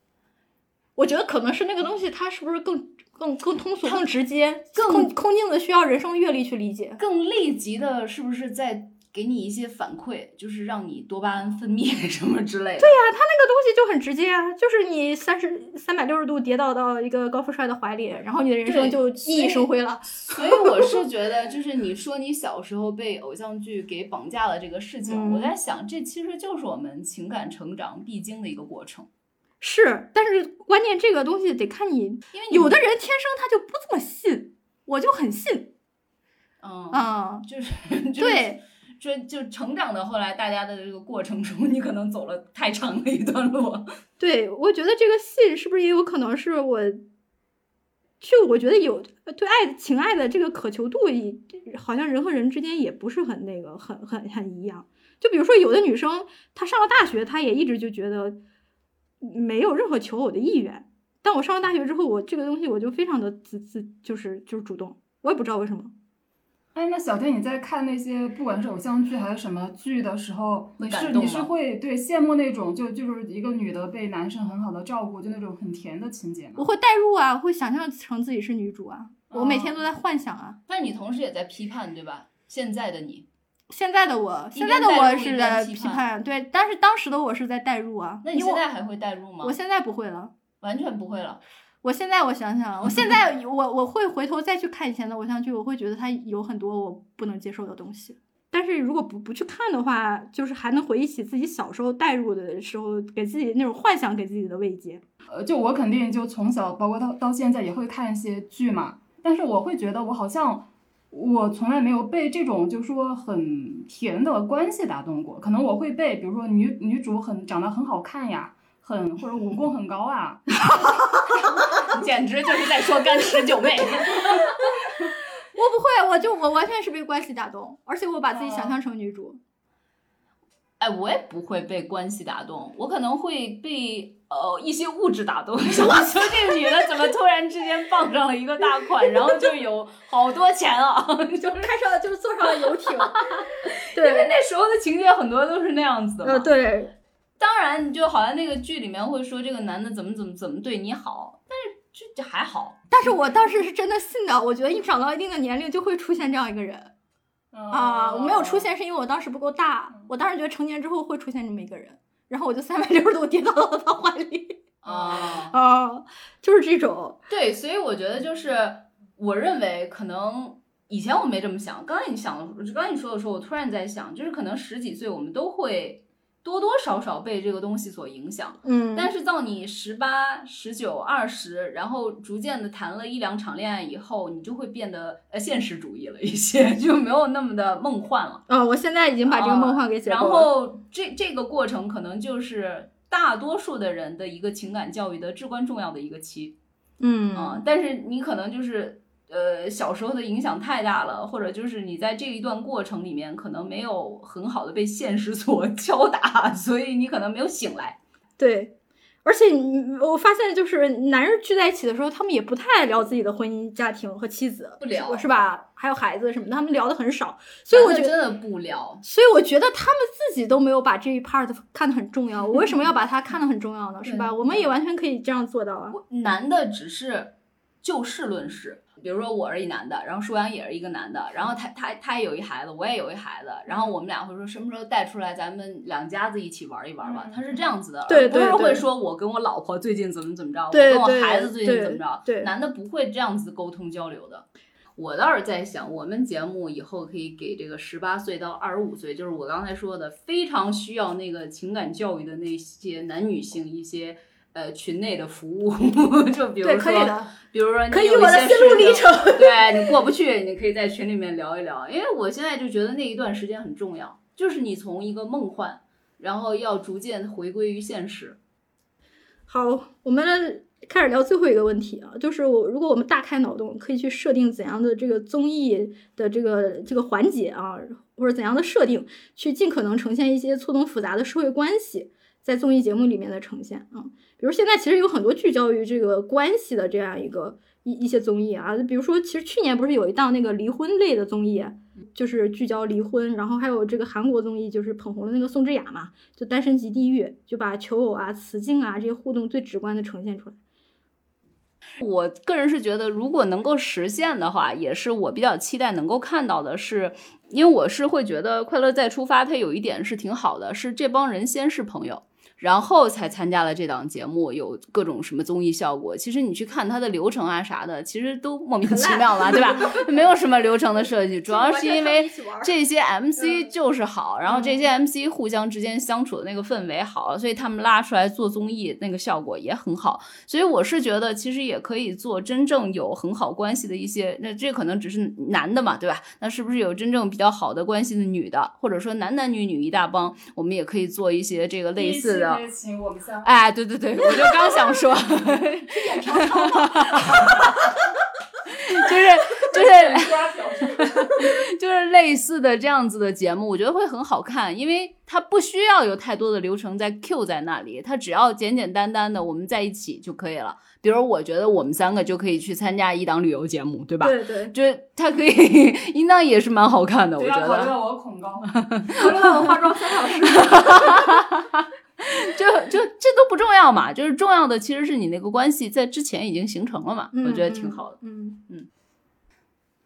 我觉得可能是那个东西，它是不是更更更通俗、更直接？更空空镜的需要人生阅历去理解。更立即的，是不是在给你一些反馈，就是让你多巴胺分泌什么之类的？对呀、它那个东西就很直接啊，就是你三十三百六十度跌倒到一个高富帅的怀里，然后你的人生就熠熠生辉了。所以我是觉得，就是你说你小时候被偶像剧给绑架了这个事情，嗯我在想，这其实就是我们情感成长必经的一个过程。是，但是关键这个东西得看你，因为有的人天生他就不这么信，我就很信嗯，啊。就是 就是对，就就成长的后来大家的这个过程中，你可能走了太长的一段路。对，我觉得这个信是不是也有可能是我，就我觉得有对爱情爱的这个渴求度，好像人和人之间也不是很那个，很很很一样。就比如说有的女生，她上了大学，她也一直就觉得没有任何求偶的意愿。但我上了大学之后，我这个东西我就非常的自自，就是就是主动，我也不知道为什么。哎，那小天，你在看那些不管是偶像剧还是什么剧的时候，你是你是会对羡慕那种就就是一个女的被男生很好的照顾，就那种很甜的情节吗？我会代入啊，会想象成自己是女主啊，我每天哦都在幻想啊。但你同时也在批判，对吧？现在的你，现在的我，现在的我是在批判，对，但是当时的我是在代入啊。那你现在还会代入吗？我现在不会了，完全不会了。我现在我想想，我现在我我会回头再去看以前的偶像剧，我会觉得它有很多我不能接受的东西。但是如果不不去看的话，就是还能回忆起自己小时候代入的时候，给自己那种幻想给自己的慰藉。呃，就我肯定就从小，包括到到现在也会看一些剧嘛，但是我会觉得我好像我从来没有被这种就说很甜的关系打动过，可能我会被比如说女女主很长得很好看呀，很或者武功很高啊，简直就是在说干十九妹。我不会，我就我完全是被关系打动，而且我把自己想象成女主。哎，我也不会被关系打动，我可能会被呃一些物质打动。我 说这个女的怎么突然之间傍上了一个大款，然后就有好多钱啊，就是开上了就是坐上了游艇。对因为那时候的情节很多都是那样子的嘛。呃，对。当然，你就好像那个剧里面会说这个男的怎么怎么怎么对你好，这这还好。但是我当时是真的信的，我觉得一长到一定的年龄就会出现这样一个人。啊，我没有出现是因为我当时不够大，我当时觉得成年之后会出现这么一个人，然后我就三百六十度跌倒到了他怀里。啊啊，就是这种。对，所以我觉得就是我认为可能以前我没这么想，刚才你想的，刚才你说的时候，我突然在想，就是可能十几岁我们都会。多多少少被这个东西所影响，嗯，但是到你十八、十九、二十，然后逐渐的谈了一两场恋爱以后，你就会变得呃现实主义了一些，就没有那么的梦幻了。啊，我现在已经把这个梦幻给解然后这这个过程可能就是大多数的人的一个情感教育的至关重要的一个期，嗯啊，但是你可能就是。呃，小时候的影响太大了，或者就是你在这一段过程里面可能没有很好的被现实所 敲打，所以你可能没有醒来。对，而且你我发现就是男人聚在一起的时候，他们也不太爱聊自己的婚姻、家庭和妻子，不聊是吧？还有孩子什么的，他们聊的很少。所以我觉得真的不聊。所以我觉得他们自己都没有把这一 part 看得很重要。我为什么要把它看得很重要呢？是吧？我们也完全可以这样做到啊。男的只是就事论事。比如说我是一男的，然后舒阳也是一个男的，然后他他他也有一孩子，我也有一孩子，然后我们俩会说什么时候带出来，咱们两家子一起玩一玩吧。他是这样子的，对不是会说我跟我老婆最近怎么怎么着，我跟我孩子最近怎么着，对，男的不会这样子沟通交流的。我倒是在想，我们节目以后可以给这个十八岁到二十五岁，就是我刚才说的非常需要那个情感教育的那些男女性一些。呃，群内的服务，就比如说，比如说，可以我的心路历程，对你过不去，你可以在群里面聊一聊。因为我现在就觉得那一段时间很重要，就是你从一个梦幻，然后要逐渐回归于现实。好，我们开始聊最后一个问题啊，就是我如果我们大开脑洞，可以去设定怎样的这个综艺的这个这个环节啊，或者怎样的设定，去尽可能呈现一些错综复杂的社会关系。在综艺节目里面的呈现啊，比如现在其实有很多聚焦于这个关系的这样一个一一些综艺啊，比如说其实去年不是有一档那个离婚类的综艺，就是聚焦离婚，然后还有这个韩国综艺就是捧红了那个宋智雅嘛，就单身即地狱，就把求偶啊、雌竞啊这些互动最直观的呈现出来。我个人是觉得，如果能够实现的话，也是我比较期待能够看到的，是因为我是会觉得《快乐再出发》它有一点是挺好的，是这帮人先是朋友。然后才参加了这档节目，有各种什么综艺效果。其实你去看它的流程啊啥的，其实都莫名其妙了，对吧？没有什么流程的设计，主要是因为这些 MC 就是好，然后这些 MC 互相之间相处的那个氛围好，所以他们拉出来做综艺那个效果也很好。所以我是觉得，其实也可以做真正有很好关系的一些，那这可能只是男的嘛，对吧？那是不是有真正比较好的关系的女的，或者说男男女女一大帮，我们也可以做一些这个类似的。请我们三哎，对对对，我就刚想说，就是就是 就是类似的这样子的节目，我觉得会很好看，因为它不需要有太多的流程在 Q 在那里，它只要简简单单的我们在一起就可以了。比如，我觉得我们三个就可以去参加一档旅游节目，对吧？对对，就是它可以应当也是蛮好看的，我觉得。考虑到我恐高，考虑到我化妆三小时。就就这都不重要嘛，就是重要的其实是你那个关系在之前已经形成了嘛，我觉得挺好的。嗯嗯，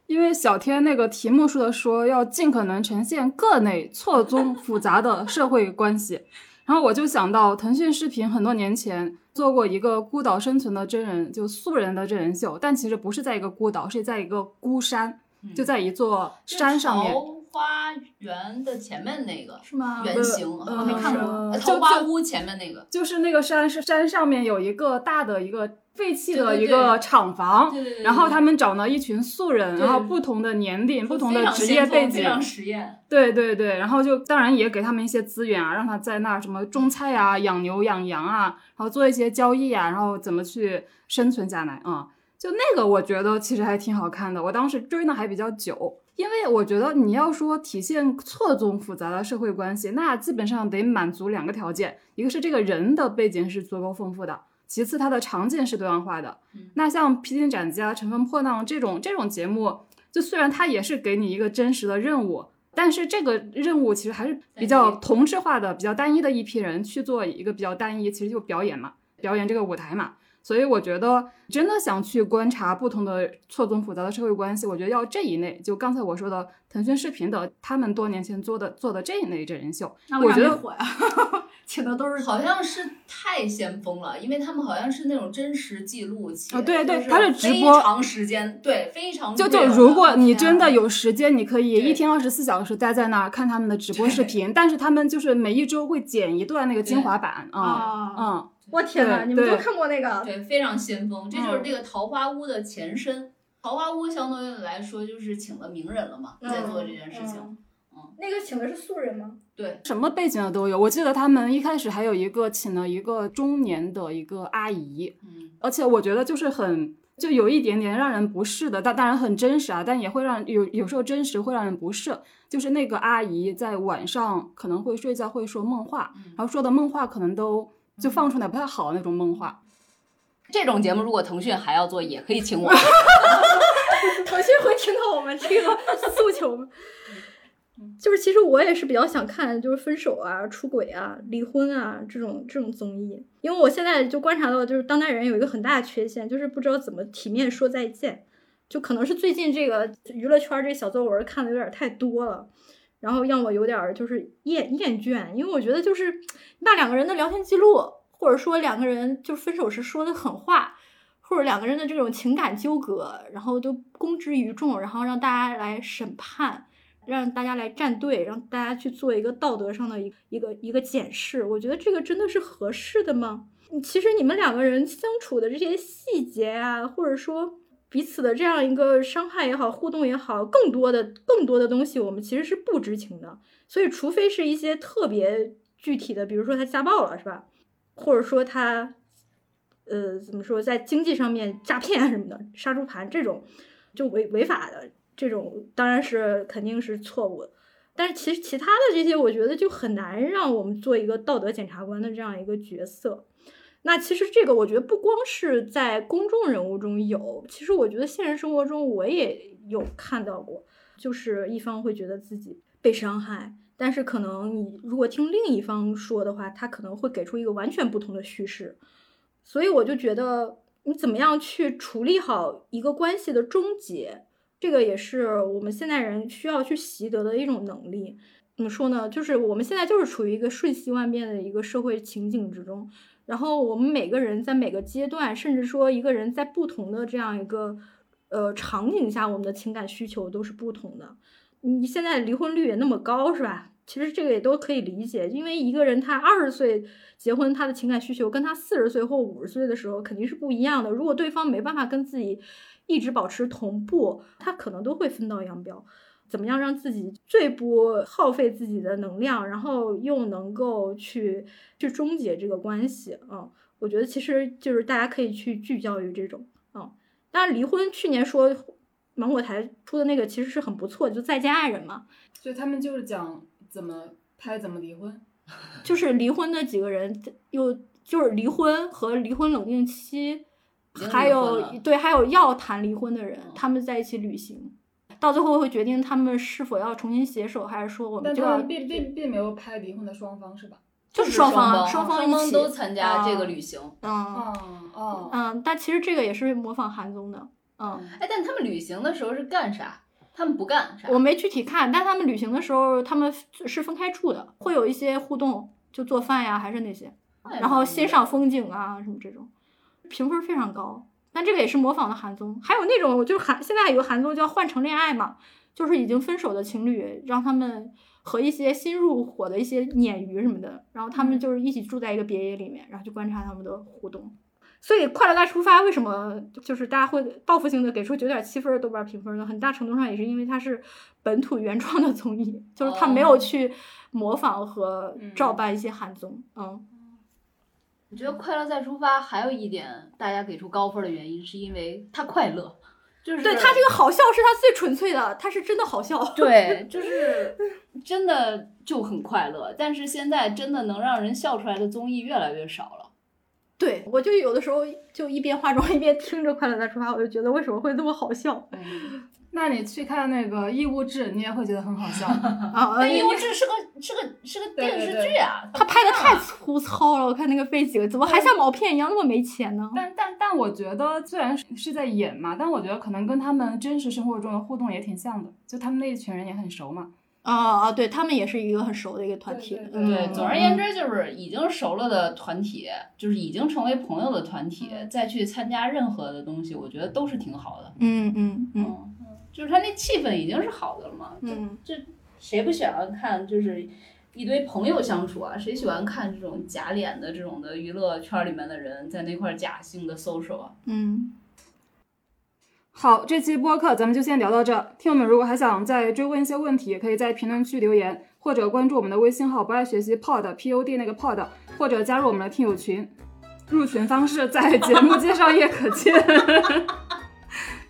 因为小天那个题目说的说要尽可能呈现各类错综复杂的社会关系，然后我就想到腾讯视频很多年前做过一个孤岛生存的真人，就素人的真人秀，但其实不是在一个孤岛，是在一个孤山，嗯就在一座山上面。桃花园的前面那个是吗？圆形，呃我没看过。桃花坞前面那个，就是那个山是山上面有一个大的一个废弃的一个厂房，对对对。然后他们找了一群素人，然后不同的年龄、不同的职业背景，非常实验。对对对，然后就当然也给他们一些资源啊，让他在那儿什么种菜啊、养牛养羊啊，然后做一些交易啊，然后怎么去生存下来啊、就那个我觉得其实还挺好看的，我当时追的还比较久，因为我觉得你要说体现错综复杂的社会关系，那基本上得满足两个条件，一个是这个人的背景是足够丰富的。其次，它的场景是多样化的。那像《披荆斩棘》啊、《乘风破浪》这种这种节目，就虽然它也是给你一个真实的任务，但是这个任务其实还是比较同质化的、比较单一的一批人去做一个比较单一，其实就表演嘛，表演这个舞台嘛。所以我觉得，真的想去观察不同的错综复杂的社会关系，我觉得要这一类，就刚才我说的腾讯视频的他们多年前做的做的这一类真人秀，那为我觉得啥没火呀？请的都是好像是太先锋了，因为他们好像是那种真实记录起，哦对对他是它是直非播长时间，对，非常就就如果你真的有时间，你可以一天二十四小时待在那儿看他们的直播视频，但是他们就是每一周会剪一段那个精华版啊，啊！嗯，我天呐，你们都看过那个？对，非常先锋，这就是嗯这个桃花坞的前身。桃花坞相对来说就是请了名人了嘛，在做这件事情。嗯嗯那个请的是素人吗？对，什么背景的都有。我记得他们一开始还有一个请了一个中年的一个阿姨，嗯，而且我觉得就是很。就有一点点让人不适的，但当然很真实啊，但也会让有有时候真实会让人不适。就是那个阿姨在晚上可能会睡觉会说梦话，然后说的梦话可能都就放出来不太好那种梦话。这种节目如果腾讯还要做，也可以请我。腾讯会听到我们这个诉求吗？就是其实我也是比较想看，就是分手啊、出轨啊、离婚啊这种这种综艺，因为我现在就观察到，就是当代人有一个很大的缺陷，就是不知道怎么体面说再见，就可能是最近这个娱乐圈这小作文看的有点太多了，然后让我有点就是厌厌倦，因为我觉得就是你把两个人的聊天记录，或者说两个人就分手时说的狠话，或者两个人的这种情感纠葛，然后都公之于众，然后让大家来审判，让大家来站队，让大家去做一个道德上的一一个一个检视。我觉得这个真的是合适的吗？其实你们两个人相处的这些细节啊，或者说彼此的这样一个伤害也好，互动也好，更多的更多的东西，我们其实是不知情的。所以，除非是一些特别具体的，比如说他家暴了，是吧？或者说他呃，怎么说，在经济上面诈骗什么的，杀猪盘这种就违违法的这种，当然是肯定是错误的。但是其实其他的这些，我觉得就很难让我们做一个道德检察官的这样一个角色。那其实这个，我觉得不光是在公众人物中有，其实我觉得现实生活中我也有看到过，就是一方会觉得自己被伤害，但是可能你如果听另一方说的话，他可能会给出一个完全不同的叙事。所以我就觉得，你怎么样去处理好一个关系的终结，这个也是我们现代人需要去习得的一种能力。怎么说呢？就是我们现在就是处于一个瞬息万变的一个社会情景之中，然后我们每个人在每个阶段，甚至说一个人在不同的这样一个呃场景下，我们的情感需求都是不同的。你现在离婚率也那么高，是吧？其实这个也都可以理解，因为一个人他二十岁结婚，他的情感需求跟他四十岁或五十岁的时候肯定是不一样的。如果对方没办法跟自己一直保持同步，他可能都会分道扬镳。怎么样让自己最不耗费自己的能量，然后又能够去去终结这个关系啊、嗯？我觉得其实就是大家可以去聚焦于这种啊、嗯。当然，离婚去年说芒果台出的那个其实是很不错，就再见爱人嘛。所以他们就是讲怎么拍怎么离婚，就是离婚的几个人又就是离婚和离婚冷静期，还有对还有要谈离婚的人，他们在一起旅行。到最后会决定他们是否要重新携手，还是说我们就要并并并没有拍离婚的双方是吧？就是双方双方一起都参加这个旅行。嗯哦哦，嗯，但其实这个也是模仿韩综的。嗯，哎，但他们旅行的时候是干啥？他们不干啥？我没具体看，但他们旅行的时候他们是分开住的，会有一些互动，就做饭呀，还是那些。然后欣赏风景啊什么这种，评分非常高。但这个也是模仿的韩综，还有那种就是韩现在有个韩综叫《换乘恋爱》嘛，就是已经分手的情侣，让他们和一些新入伙的一些鲶鱼什么的，然后他们就是一起住在一个别野里面，然后去观察他们的互动。所以《快乐大出发》为什么就是大家会报复性的给出九点七分的豆瓣评分呢？很大程度上也是因为它是本土原创的综艺，就是它没有去模仿和照搬一些韩综。嗯，我觉得《快乐再出发》还有一点大家给出高分的原因，是因为它快乐，就是对它这个好笑是它最纯粹的，它是真的好笑。对，就是真的就很快乐。但是现在真的能让人笑出来的综艺越来越少了。对，我就有的时候就一边化妆一边听着《快乐再出发》，我就觉得为什么会这么好笑？那你去看那个《异物志》，你也会觉得很好笑 啊！《异物志》是个是个是个电视剧啊，他拍的太粗糙了，我看那个背景怎么还像毛片一样那么没钱呢？但但但我觉得虽然是在演嘛，但我觉得可能跟他们真实生活中的互动也挺像的，就他们那一群人也很熟嘛。啊啊，对他们也是一个很熟的一个团体。对，总而言之就是已经熟了的团体，就是已经成为朋友的团体，再去参加任何的东西，我觉得都是挺好的。嗯嗯嗯，就是他那气氛已经是好的了嘛。嗯，这谁不喜欢看？就是一堆朋友相处啊，谁喜欢看这种假脸的这种的娱乐圈里面的人在那块假性的 social 啊？嗯。好，这期播客咱们就先聊到这。听友们如果还想再追问一些问题，可以在评论区留言，或者关注我们的微信号“不爱学习 pod p o d” 那个 pod，或者加入我们的听友群。入群方式在节目介绍页可见。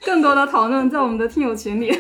更多的讨论在我们的听友群里。